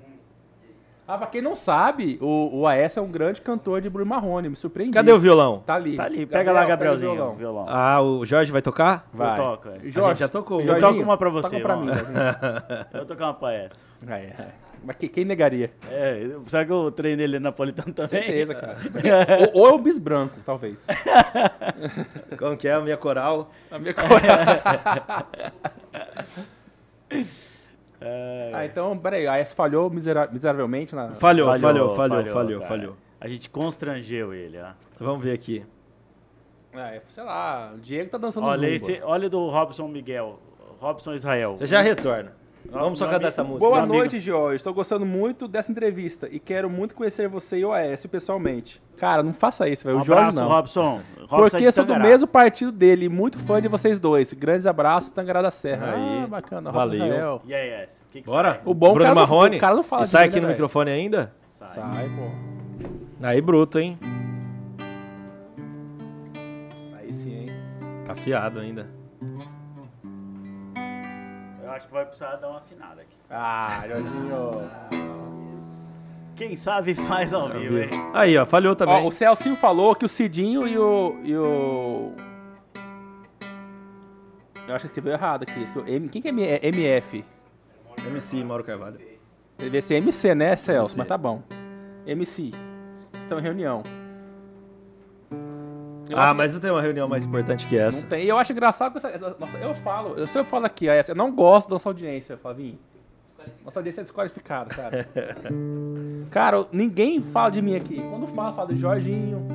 Ah, pra quem não sabe, o, o AS é um grande cantor de Bruno Marrone. Me surpreendi. Cadê o violão? Tá ali. Tá ali, pega lá, pega o Gabrielzinho. violão. o violão. Ah, o Jorge vai tocar? Eu toco, é. Jorge, A gente já tocou. Eu Jorginho, toco uma pra você, Toca pra mim. [LAUGHS] Eu vou tocar uma pra essa. É, é. Mas que- quem negaria? É, será que eu treinei ele napolitano também? Certeza, cara. [LAUGHS] ou, ou é o bis branco, talvez. [LAUGHS] Como que é a minha coral? A minha coragem. [LAUGHS] ah, então, peraí. A AS falhou misera- miseravelmente na. Falhou, falhou, falhou, falhou, cara. falhou. A gente constrangeu ele, ó. Vamos ver aqui. É, sei lá, o Diego tá dançando Olha, zumba. esse, olha do Robson Miguel. Robson Israel. Já já retorna. Vamos só cantar amigo- essa música. Boa noite, Jorge. Estou gostando muito dessa entrevista e quero muito conhecer você e o AS pessoalmente. Cara, não faça isso, velho. Um O Jorge abraço, não. Robson. Robson Porque é de sou do mesmo partido dele, muito fã de vocês dois. Grandes abraços, Tangará da Serra. Aí, ah, bacana. valeu. E aí, S? O que que Bora? sai? O bom Bruno cara não- Marrone. o cara não fala E sai aqui no velho? microfone ainda? Sai. Sai, pô. Aí, bruto, hein? Aí sim, hein? Tá afiado ainda. Acho que vai precisar dar uma afinada aqui. Ah, Jorginho. Quem sabe faz ao vivo, hein? Aí, ó, falhou também. Ó, o Celcinho falou que o Cidinho e o. E o... Eu acho que escreveu errado aqui. M- Quem que é M- é MF? MC Mauro Carvalho. Deve ser MC, né, Celso? MC. Mas tá bom. MC. Estão em reunião. Eu Ah, acho mas não tem uma reunião mais importante que essa. Não tem. E eu acho engraçado que essa, essa- nossa, eu falo, eu sempre falo aqui, eu não gosto da nossa audiência, Flavinho. Nossa audiência é desqualificada, cara. [LAUGHS] cara, ninguém fala de mim aqui. Quando fala, fala do Jorginho.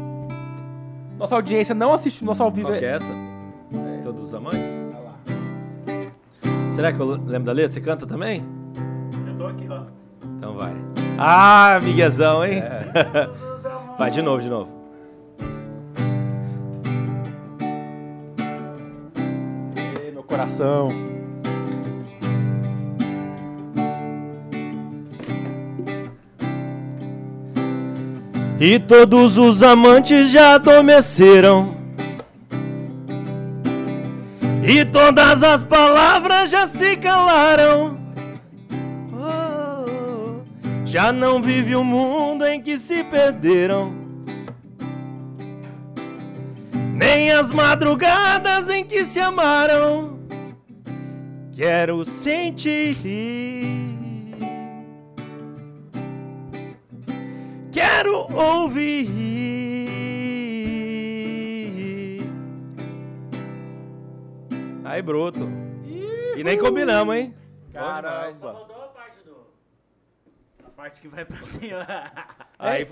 Nossa audiência não assiste nosso ao vivo. Qual que é essa? Todos os amantes? Será que eu lembro da letra? Você canta também? Eu tô aqui, ó. Então vai. Ah, miguezão, hein? [LAUGHS] vai, de novo, de novo. Coração. E todos os amantes já adormeceram. E todas as palavras já se calaram. Oh, já não vive o mundo em que se perderam. Nem as madrugadas em que se amaram. Quero sentir. Quero ouvir. Aí, bruto. E nem combinamos, hein? Caramba. Faltou a parte do... A parte que vai pra cima. Aí.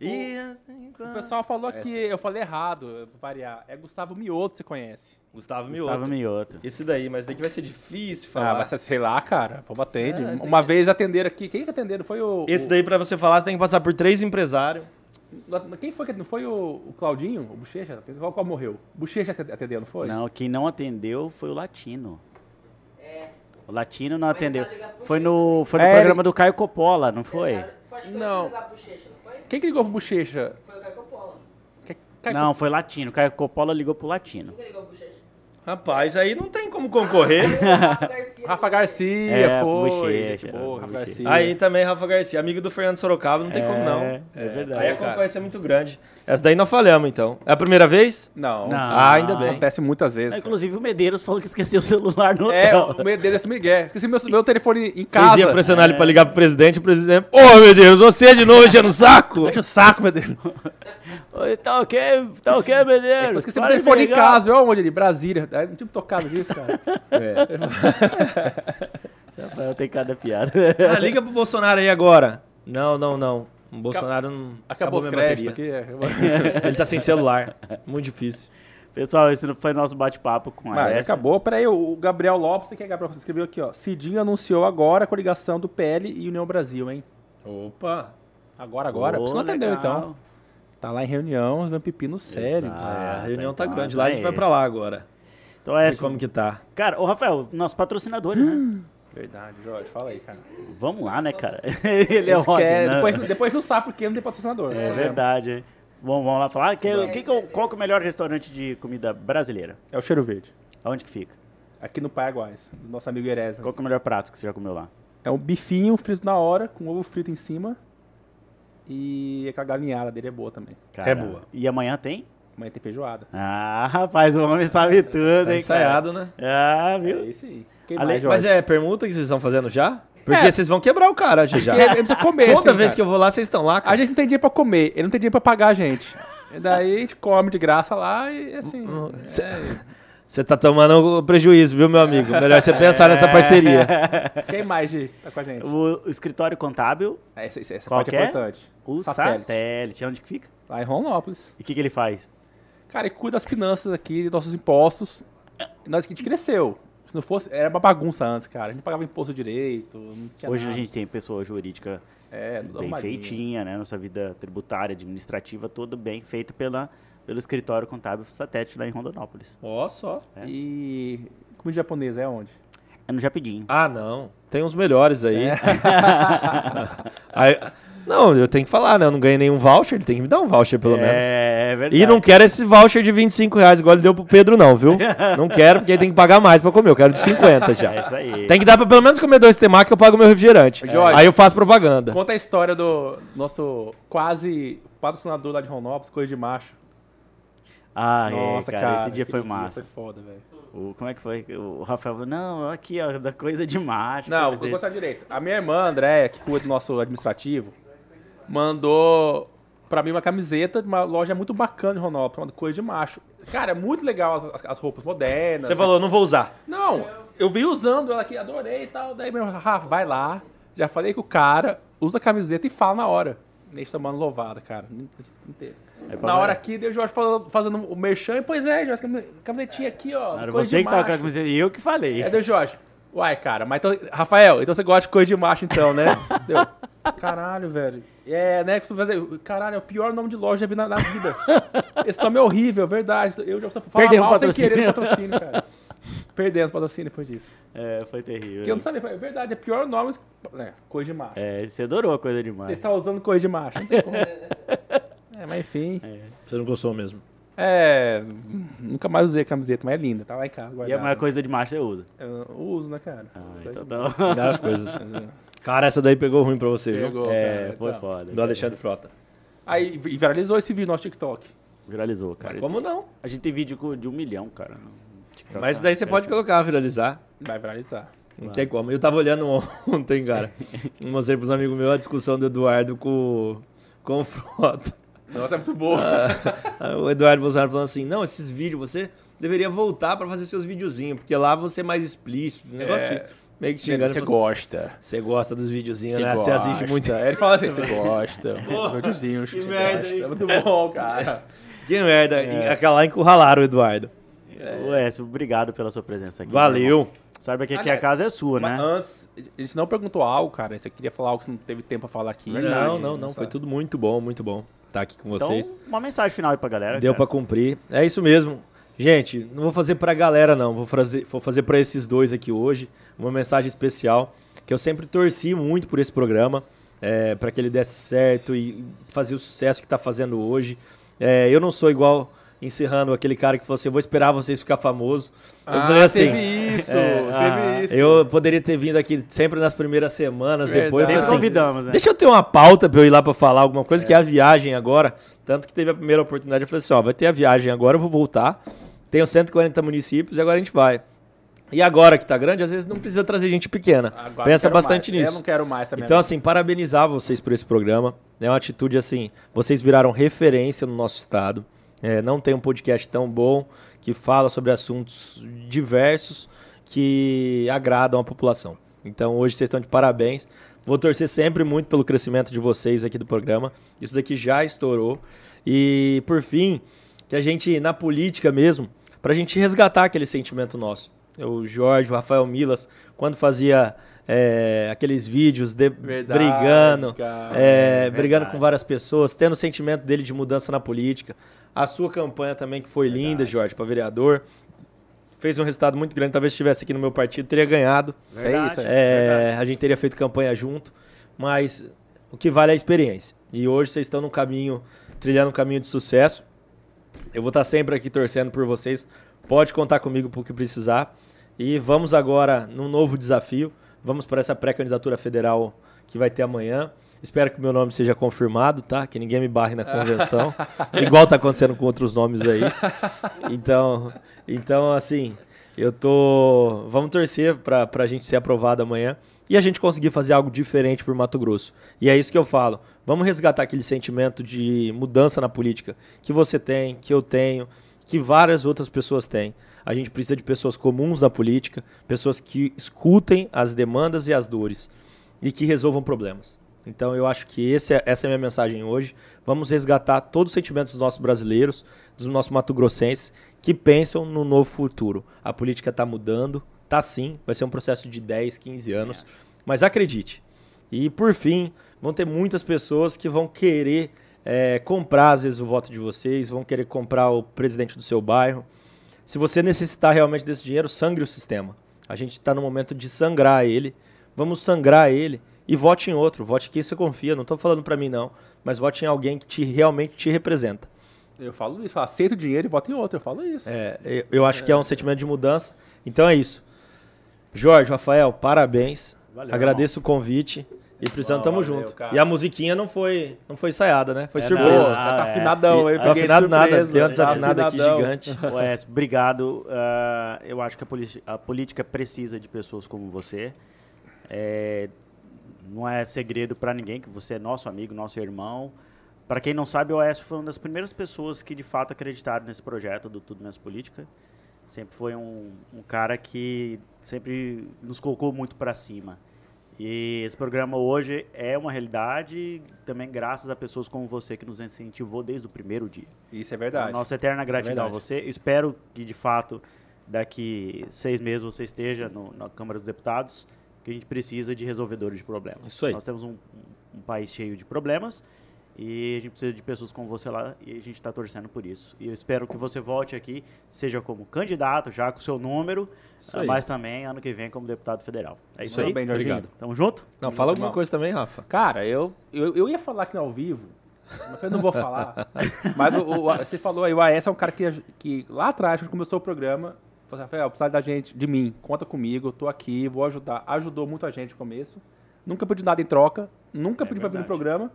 E assim, O pessoal falou que eu falei errado, pra variar. É Gustavo Mioto, você conhece. Gustavo Gustavo Mioto. Mioto. Esse daí, mas daqui vai ser difícil Ah, falar. mas sei lá, cara. Pô, atende. É, Uma vez atenderam aqui. Quem que atenderam? Foi o. Esse o- daí, pra você falar, você tem que passar por três empresários. Quem foi que não foi o, o Claudinho? O Bochecha? Qual, qual morreu? Bochecha atendeu, não foi? Não, quem não atendeu foi o Latino. É. O Latino não Mas atendeu. tá Foi no, foi no É, programa ele- do Caio Coppola, não foi? Que foi Não. não. ligar pro Checha, não foi? Quem que ligou pro Bochecha? Foi o Caio Coppola. Que- Caio- Não, foi Latino. Caio Coppola ligou pro Latino. Quem que ligou pro? Rapaz, aí não tem como concorrer. Rafa Garcia. Rafa Garcia, É, foi. Bochecha, boa, Rafa. Garcia. Aí também Rafa Garcia, amigo do Fernando Sorocaba, não tem como não. É, é verdade. Aí a cara. concorrência é muito grande. Essa daí nós falhamos, então. É a primeira vez? Não. Não. Ah, ainda bem. Acontece muitas vezes. Cara. Inclusive o Medeiros falou que esqueceu o celular no É, hotel. o medo dele é Miguel. Esqueci meu, meu telefone em Vocês casa. iam pressionar ele pra ligar pro presidente, o presidente... Ô, meu Deus, você de novo enchendo o saco? [LAUGHS] Deixa o saco. [LAUGHS] Oi, tá ok? Tá ok, Medeiros? Eu esqueci meu telefone em casa. Viu onde ele? Brasília. Aí Não tinha me tocado disso, cara. [LAUGHS] É. Rafael tem cada piada. Ah, liga pro Bolsonaro aí agora. Não, não, não. O Bolsonaro não... Acabou, os minha créditos bateria. aqui. [LAUGHS] Ele tá sem celular. Muito difícil. Pessoal, esse foi nosso bate-papo com a Mas Essa. acabou. Peraí, o Gabriel Lopes, você quer, Gabriel? Você escreveu aqui, ó. Cidinho anunciou agora a coligação do PL e União Brasil, hein? Opa. Agora, agora? Ô, Você não atendeu, legal. então. Tá lá em reunião, vendo pepino sério. Exato. É, a reunião tá então, grande lá, a gente é vai pra lá agora. Então é E isso. como que tá? Cara, ô Rafael, nosso patrocinador, né? [GASPS] Verdade, Jorge, fala aí, cara. Vamos lá, né, cara? [LAUGHS] Ele é ótimo, né? depois, depois não sabe porque não tem patrocinador. É verdade. hein? Bom, vamos lá falar. Que, que que é o- qual que é o melhor restaurante de comida brasileira? É o cheiro verde. Aonde que fica? Aqui no Paraguais, do nosso amigo Ereza. Qual que é o melhor prato que você já comeu lá? É um bifinho frito na hora, com ovo frito em cima. E aquela galinhada dele é boa também. É boa. E amanhã tem? Amanhã tem feijoada. Ah, rapaz, o homem sabe tudo, Tá hein, ensaiado, né? cara? Ah, É viu? isso aí. Quem Ale- mais, Mas Jorge? é pergunta que vocês estão fazendo já? Porque É. vocês vão quebrar o cara já. já. Ele precisa comer. Toda assim, vez cara. que eu vou lá, vocês estão lá, A cara. gente não tem dinheiro pra comer, ele não tem dinheiro pra pagar a gente. E daí a gente come de graça lá e assim. Cê- é. Você tá tomando prejuízo, viu, meu amigo? Melhor você pensar nessa parceria. Quem mais, Gi, tá com a gente? O, o escritório contábil, É, Essa, essa, essa Qual parte que é é? importante. o Satélite. satélite. Onde que fica? Lá em Rondonópolis. E o que, que ele faz? Cara, ele cuida das finanças aqui, dos nossos impostos. E nós que a gente cresceu. Se não fosse, era uma bagunça antes, cara. A gente pagava imposto direito, não tinha Hoje nada. a gente tem pessoa jurídica É, tudo bem arrumadinho. feitinha, né? Nossa vida tributária, administrativa, toda bem feita pela, pelo escritório contábil satélite lá em Rondonópolis. Ó, só. É. E comida japonesa é onde? É no Japidinho. Ah, não. Tem uns melhores aí. É. [LAUGHS] Aí- Não, eu tenho que falar, né? Eu não ganhei nenhum voucher, ele tem que me dar um voucher pelo menos. É, é verdade. E não quero esse voucher de 25 reais, igual ele deu pro Pedro, não, viu? [LAUGHS] Não quero, porque ele tem que pagar mais pra comer. Eu quero de 50 já. É isso aí. Tem que dar pra pelo menos comer dois temaki que eu pago meu refrigerante. Jorge. Aí eu faço propaganda. Conta a história do nosso quase patrocinador lá de Rondonópolis, Coisa de Macho. Ah, Nossa, é, cara, cara. esse dia foi massa. Foi foda, velho. O, como é que foi? O Rafael falou, não, aqui, ó, da coisa de macho. Não, vou gostar direito. A minha irmã, Andréia, que cuida do nosso administrativo, mandou pra mim uma camiseta de uma loja muito bacana Rondonópolis, chamada Coisa de Macho. Cara, é muito legal as, as- as roupas modernas. Você falou, não vou usar. Não, eu vi usando ela aqui, adorei e tal. Daí meu Rafa, vai lá. Já falei com o cara, usa a camiseta e fala na hora. Deixa tomando louvada, cara. Inteiro. É na hora aqui, deu o Jorge falando- fazendo o merchan. E, pois é, Jorge, cami- camisetinha aqui, ó. Era você que tava com a macho. camiseta e eu que falei. É, deu Jorge. Uai, cara, mas então. Rafael, então você gosta de coisa de macho, então, né? [LAUGHS] Deu. Caralho, velho. É, né? Fazer. Caralho, é o pior nome de loja que eu vi na, na vida. [LAUGHS] Esse nome é horrível, verdade. Eu já só falo Perdemos mal sem querer o patrocínio, cara. Perdemos patrocínio depois disso. É, foi terrível. Porque eu não sabia, é verdade, é pior nome. É, coisa de macho. É, você adorou a coisa Você demais. está usando coisa de macho. Não tem como. [LAUGHS] É, mas enfim. Você não gostou mesmo. É. Nunca mais usei a camiseta, mas é linda. Tá lá em casa. E a guardada. maior coisa de macho você usa. Eu uso, né, cara? Ah, então tá. Dá as coisas. [LAUGHS] Cara, essa daí pegou ruim pra você, viu? Pegou, É, cara, foi então. foda. Do Alexandre Frota. Aí e viralizou esse vídeo no nosso TikTok. Viralizou, cara. Como não? A gente tem vídeo de um milhão, cara. TikTok. Mas daí você pode colocar, viralizar. Vai viralizar. Não tem como. Eu tava olhando [LAUGHS] ontem, cara. [LAUGHS] Mostrei pros amigos meus a discussão do Eduardo com, com o Frota. Nossa, é muito boa. [LAUGHS] Ah, O Eduardo Bolsonaro falando assim: não, esses vídeos você deveria voltar pra fazer seus videozinhos, porque lá você é mais explícito. Um negócio É. assim. Meio que xingando. Você gosta. Você gosta dos videozinhos, Você né? Você assiste muito. Ele fala assim, você [LAUGHS] gosta. Videozinho, que merda, gosta. hein? É muito bom, cara. [LAUGHS] Que merda. E Aquela lá encurralaram o Eduardo. Ué, obrigado pela sua presença aqui. Valeu. Sabe que aqui Aliás, a casa é sua, Mas né? antes, a gente não perguntou algo, cara. Você queria falar algo que você não teve tempo pra falar aqui. Verdade, não, não, não. Foi tudo muito bom, muito bom. Tá aqui com Então, vocês. uma mensagem final aí pra galera. Deu cara. pra cumprir. É isso mesmo. Gente, não vou fazer pra galera, não. Vou fazer, vou fazer pra esses dois aqui hoje uma mensagem especial. Que eu sempre torci muito por esse programa. É, para que ele desse certo e fazer o sucesso que tá fazendo hoje. É, eu não sou igual encerrando aquele cara que falou assim: eu vou esperar vocês ficar famoso. Eu Ah, falei assim. teve isso, é, ah, teve isso. Eu poderia ter vindo aqui sempre nas primeiras semanas, depois. Verdade. mas, Sempre assim, convidamos, né? Deixa eu ter uma pauta pra eu ir lá pra falar alguma coisa, que é a viagem agora. Tanto que teve a primeira oportunidade, eu falei assim, ó, vai ter a viagem agora, eu vou voltar. Tenho 140 municípios e agora a gente vai. E agora que tá grande, às vezes não precisa trazer gente pequena. Agora Pensa bastante mais. nisso. Eu não quero mais também. Então, assim, parabenizar vocês por esse programa. É uma atitude assim, vocês viraram referência no nosso estado. É, não tem um podcast tão bom que fala sobre assuntos diversos que agradam a população. Então, hoje vocês estão de parabéns. Vou torcer sempre muito pelo crescimento de vocês aqui do programa. Isso daqui já estourou. E, por fim, que a gente, na política mesmo, pra gente resgatar aquele sentimento nosso. o Jorge, o Rafael Milas, quando fazia é, aqueles vídeos de, Verdade, brigando, é, É, brigando com várias pessoas, tendo o sentimento dele de mudança na política. A sua campanha também, que foi linda, Verdade. Jorge, para vereador. Fez um resultado muito grande. Talvez estivesse aqui no meu partido, teria ganhado. Verdade, isso, É, a gente teria feito campanha junto, mas o que vale é a experiência. E hoje vocês estão no caminho, trilhando um caminho de sucesso. Eu vou estar sempre aqui torcendo por vocês. Pode contar comigo para o que precisar. E vamos agora num novo desafio. Vamos para essa pré-candidatura federal que vai ter amanhã. Espero que o meu nome seja confirmado, tá? Que ninguém me barre na convenção. [LAUGHS] Igual tá acontecendo com outros nomes aí. Então, então assim, eu tô. Vamos torcer pra, pra gente ser aprovado amanhã e a gente conseguir fazer algo diferente por Mato Grosso. E é isso que eu falo. Vamos resgatar aquele sentimento de mudança na política que você tem, que eu tenho, que várias outras pessoas têm. A gente precisa de pessoas comuns na política, pessoas que escutem as demandas e as dores e que resolvam problemas. Então eu acho que esse é- essa é a minha mensagem hoje. Vamos resgatar todos os sentimentos dos nossos brasileiros, dos nossos mato-grossenses, que pensam no novo futuro. A política está mudando, tá sim, vai ser um processo de 10, 15 anos, mas acredite. E por fim, vão ter muitas pessoas que vão querer é, comprar, às vezes, o voto de vocês, vão querer comprar o presidente do seu bairro. Se você necessitar realmente desse dinheiro, sangre o sistema. A gente está no momento de sangrar ele. Vamos sangrar ele e vote em outro. Vote em quem você confia. Não estou falando para mim, não. Mas vote em alguém que te, realmente te representa. Eu falo isso, eu aceito o dinheiro e voto em outro, eu falo isso. É, eu- eu acho que é um sentimento de mudança. Então é isso. Jorge, Rafael, parabéns. Valeu, Agradeço o convite. E precisando, tamo valeu, junto. cara. E a musiquinha não foi, não foi ensaiada, né? Foi É, surpresa. não, tá, tá é. afinadão, eu tá afinado nada, deu uma tá desafinada aqui gigante. [LAUGHS] Wes, obrigado. Ah, eu acho que a, a política precisa de pessoas como você. É, não é segredo para ninguém que você é nosso amigo, nosso irmão. Para quem não sabe, o Oécio foi uma das primeiras pessoas que de fato acreditaram nesse projeto do Tudo Menos Política. Sempre foi um, um cara que sempre nos colocou muito para cima. E esse programa hoje é uma realidade também graças a pessoas como você que nos incentivou desde o primeiro dia. Isso é verdade. Nossa eterna gratidão a verdade. você. Espero que, de fato, daqui seis meses você esteja no- na Câmara dos Deputados, que a gente precisa de resolvedores de problemas. Isso aí. Nós temos um, um- um país cheio de problemas e a gente precisa de pessoas como você lá e a gente está torcendo por isso. E eu espero que você volte aqui, seja como candidato, já com o seu número, ah, mas também ano que vem como deputado federal. É isso Isso aí. Bem, Jorginho. Obrigado. Tamo junto? Não, fala alguma coisa também, Rafa. Cara, eu, eu, eu ia falar aqui no ao vivo, mas eu não vou falar. [LAUGHS] mas o, o- você falou aí, o AS é um cara que, que lá atrás, quando começou o programa, falou assim, Rafael, precisa da gente, de mim, conta comigo, eu tô aqui, vou ajudar. Ajudou muita gente no começo. Nunca pedi nada em troca, nunca É pedi pra vir no programa.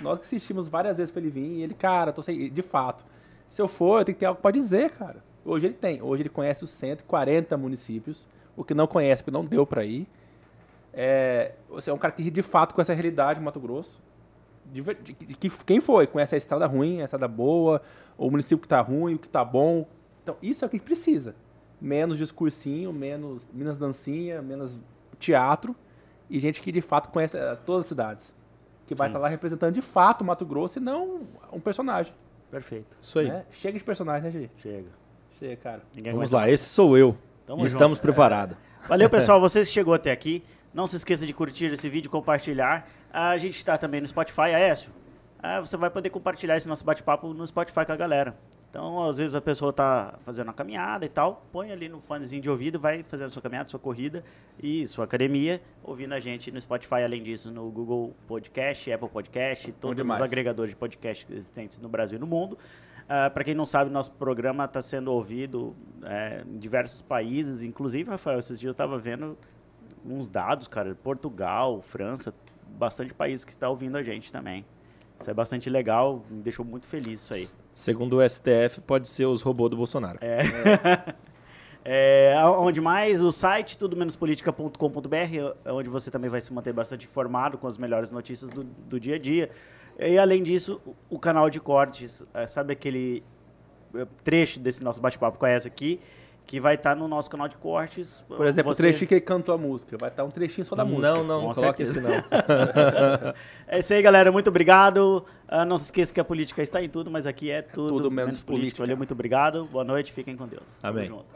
Nós que insistimos várias vezes pra ele vir e ele, cara, tô sem. De fato, se eu for, eu tenho que ter algo pra dizer, cara. Hoje ele tem. Hoje ele conhece os 140 municípios. O que não conhece, porque não deu pra ir. É, você é um cara que de fato conhece a realidade do Mato Grosso. De de- de- que, quem foi? Conhece a estrada ruim, a estrada boa, o município que tá ruim, o que tá bom. Então, isso é o que precisa. Menos discursinho, menos, menos dancinha, menos teatro. E gente que de fato conhece eh, todas as cidades. Que vai Sim. estar lá representando de fato o Mato Grosso e não um personagem. Perfeito. Isso aí. né? Chega de personagem, né, Gi? Chega. Chega, cara. Ninguém Vamos aguenta lá, esse sou eu. Tamo estamos junto. preparados. [LAUGHS] Valeu, pessoal. [LAUGHS] Você que chegou até aqui. Não se esqueça de curtir esse vídeo, compartilhar. A gente está também no Spotify, Aécio. Ah, você vai poder compartilhar esse nosso bate-papo no Spotify com a galera. Então, às vezes a pessoa tá fazendo uma caminhada e tal, põe ali no fonezinho de ouvido, vai fazendo sua caminhada, sua corrida e sua academia, ouvindo a gente no Spotify, além disso, no Google Podcast, Apple Podcast, todos os agregadores de podcast existentes no Brasil e no mundo. Para quem não sabe, nosso programa está sendo ouvido é, em diversos países, inclusive, Rafael, esses dias eu estava vendo uns dados, cara, Portugal, França, bastante países que está ouvindo a gente também. Isso é bastante legal, me deixou muito feliz isso aí. Segundo o STF, pode ser os robôs do Bolsonaro. É, [LAUGHS] onde mais? O site tudomenospolitica.com.br, é onde você também vai se manter bastante informado com as melhores notícias do, do dia a dia. E além disso, o- o canal de cortes, é, sabe aquele é, trecho desse nosso bate-papo com a essa aqui, que vai estar no nosso canal de cortes. Por exemplo, Você- o trechinho que ele cantou a música. Vai estar um trechinho só da música. Não, não, não coloque esse não. É isso aí, galera. Muito obrigado. Ah, não se esqueça que a política está em tudo, mas aqui é tudo, tudo menos política. Valeu, muito obrigado. Boa noite. Fiquem com Deus. Tamo Amém. junto.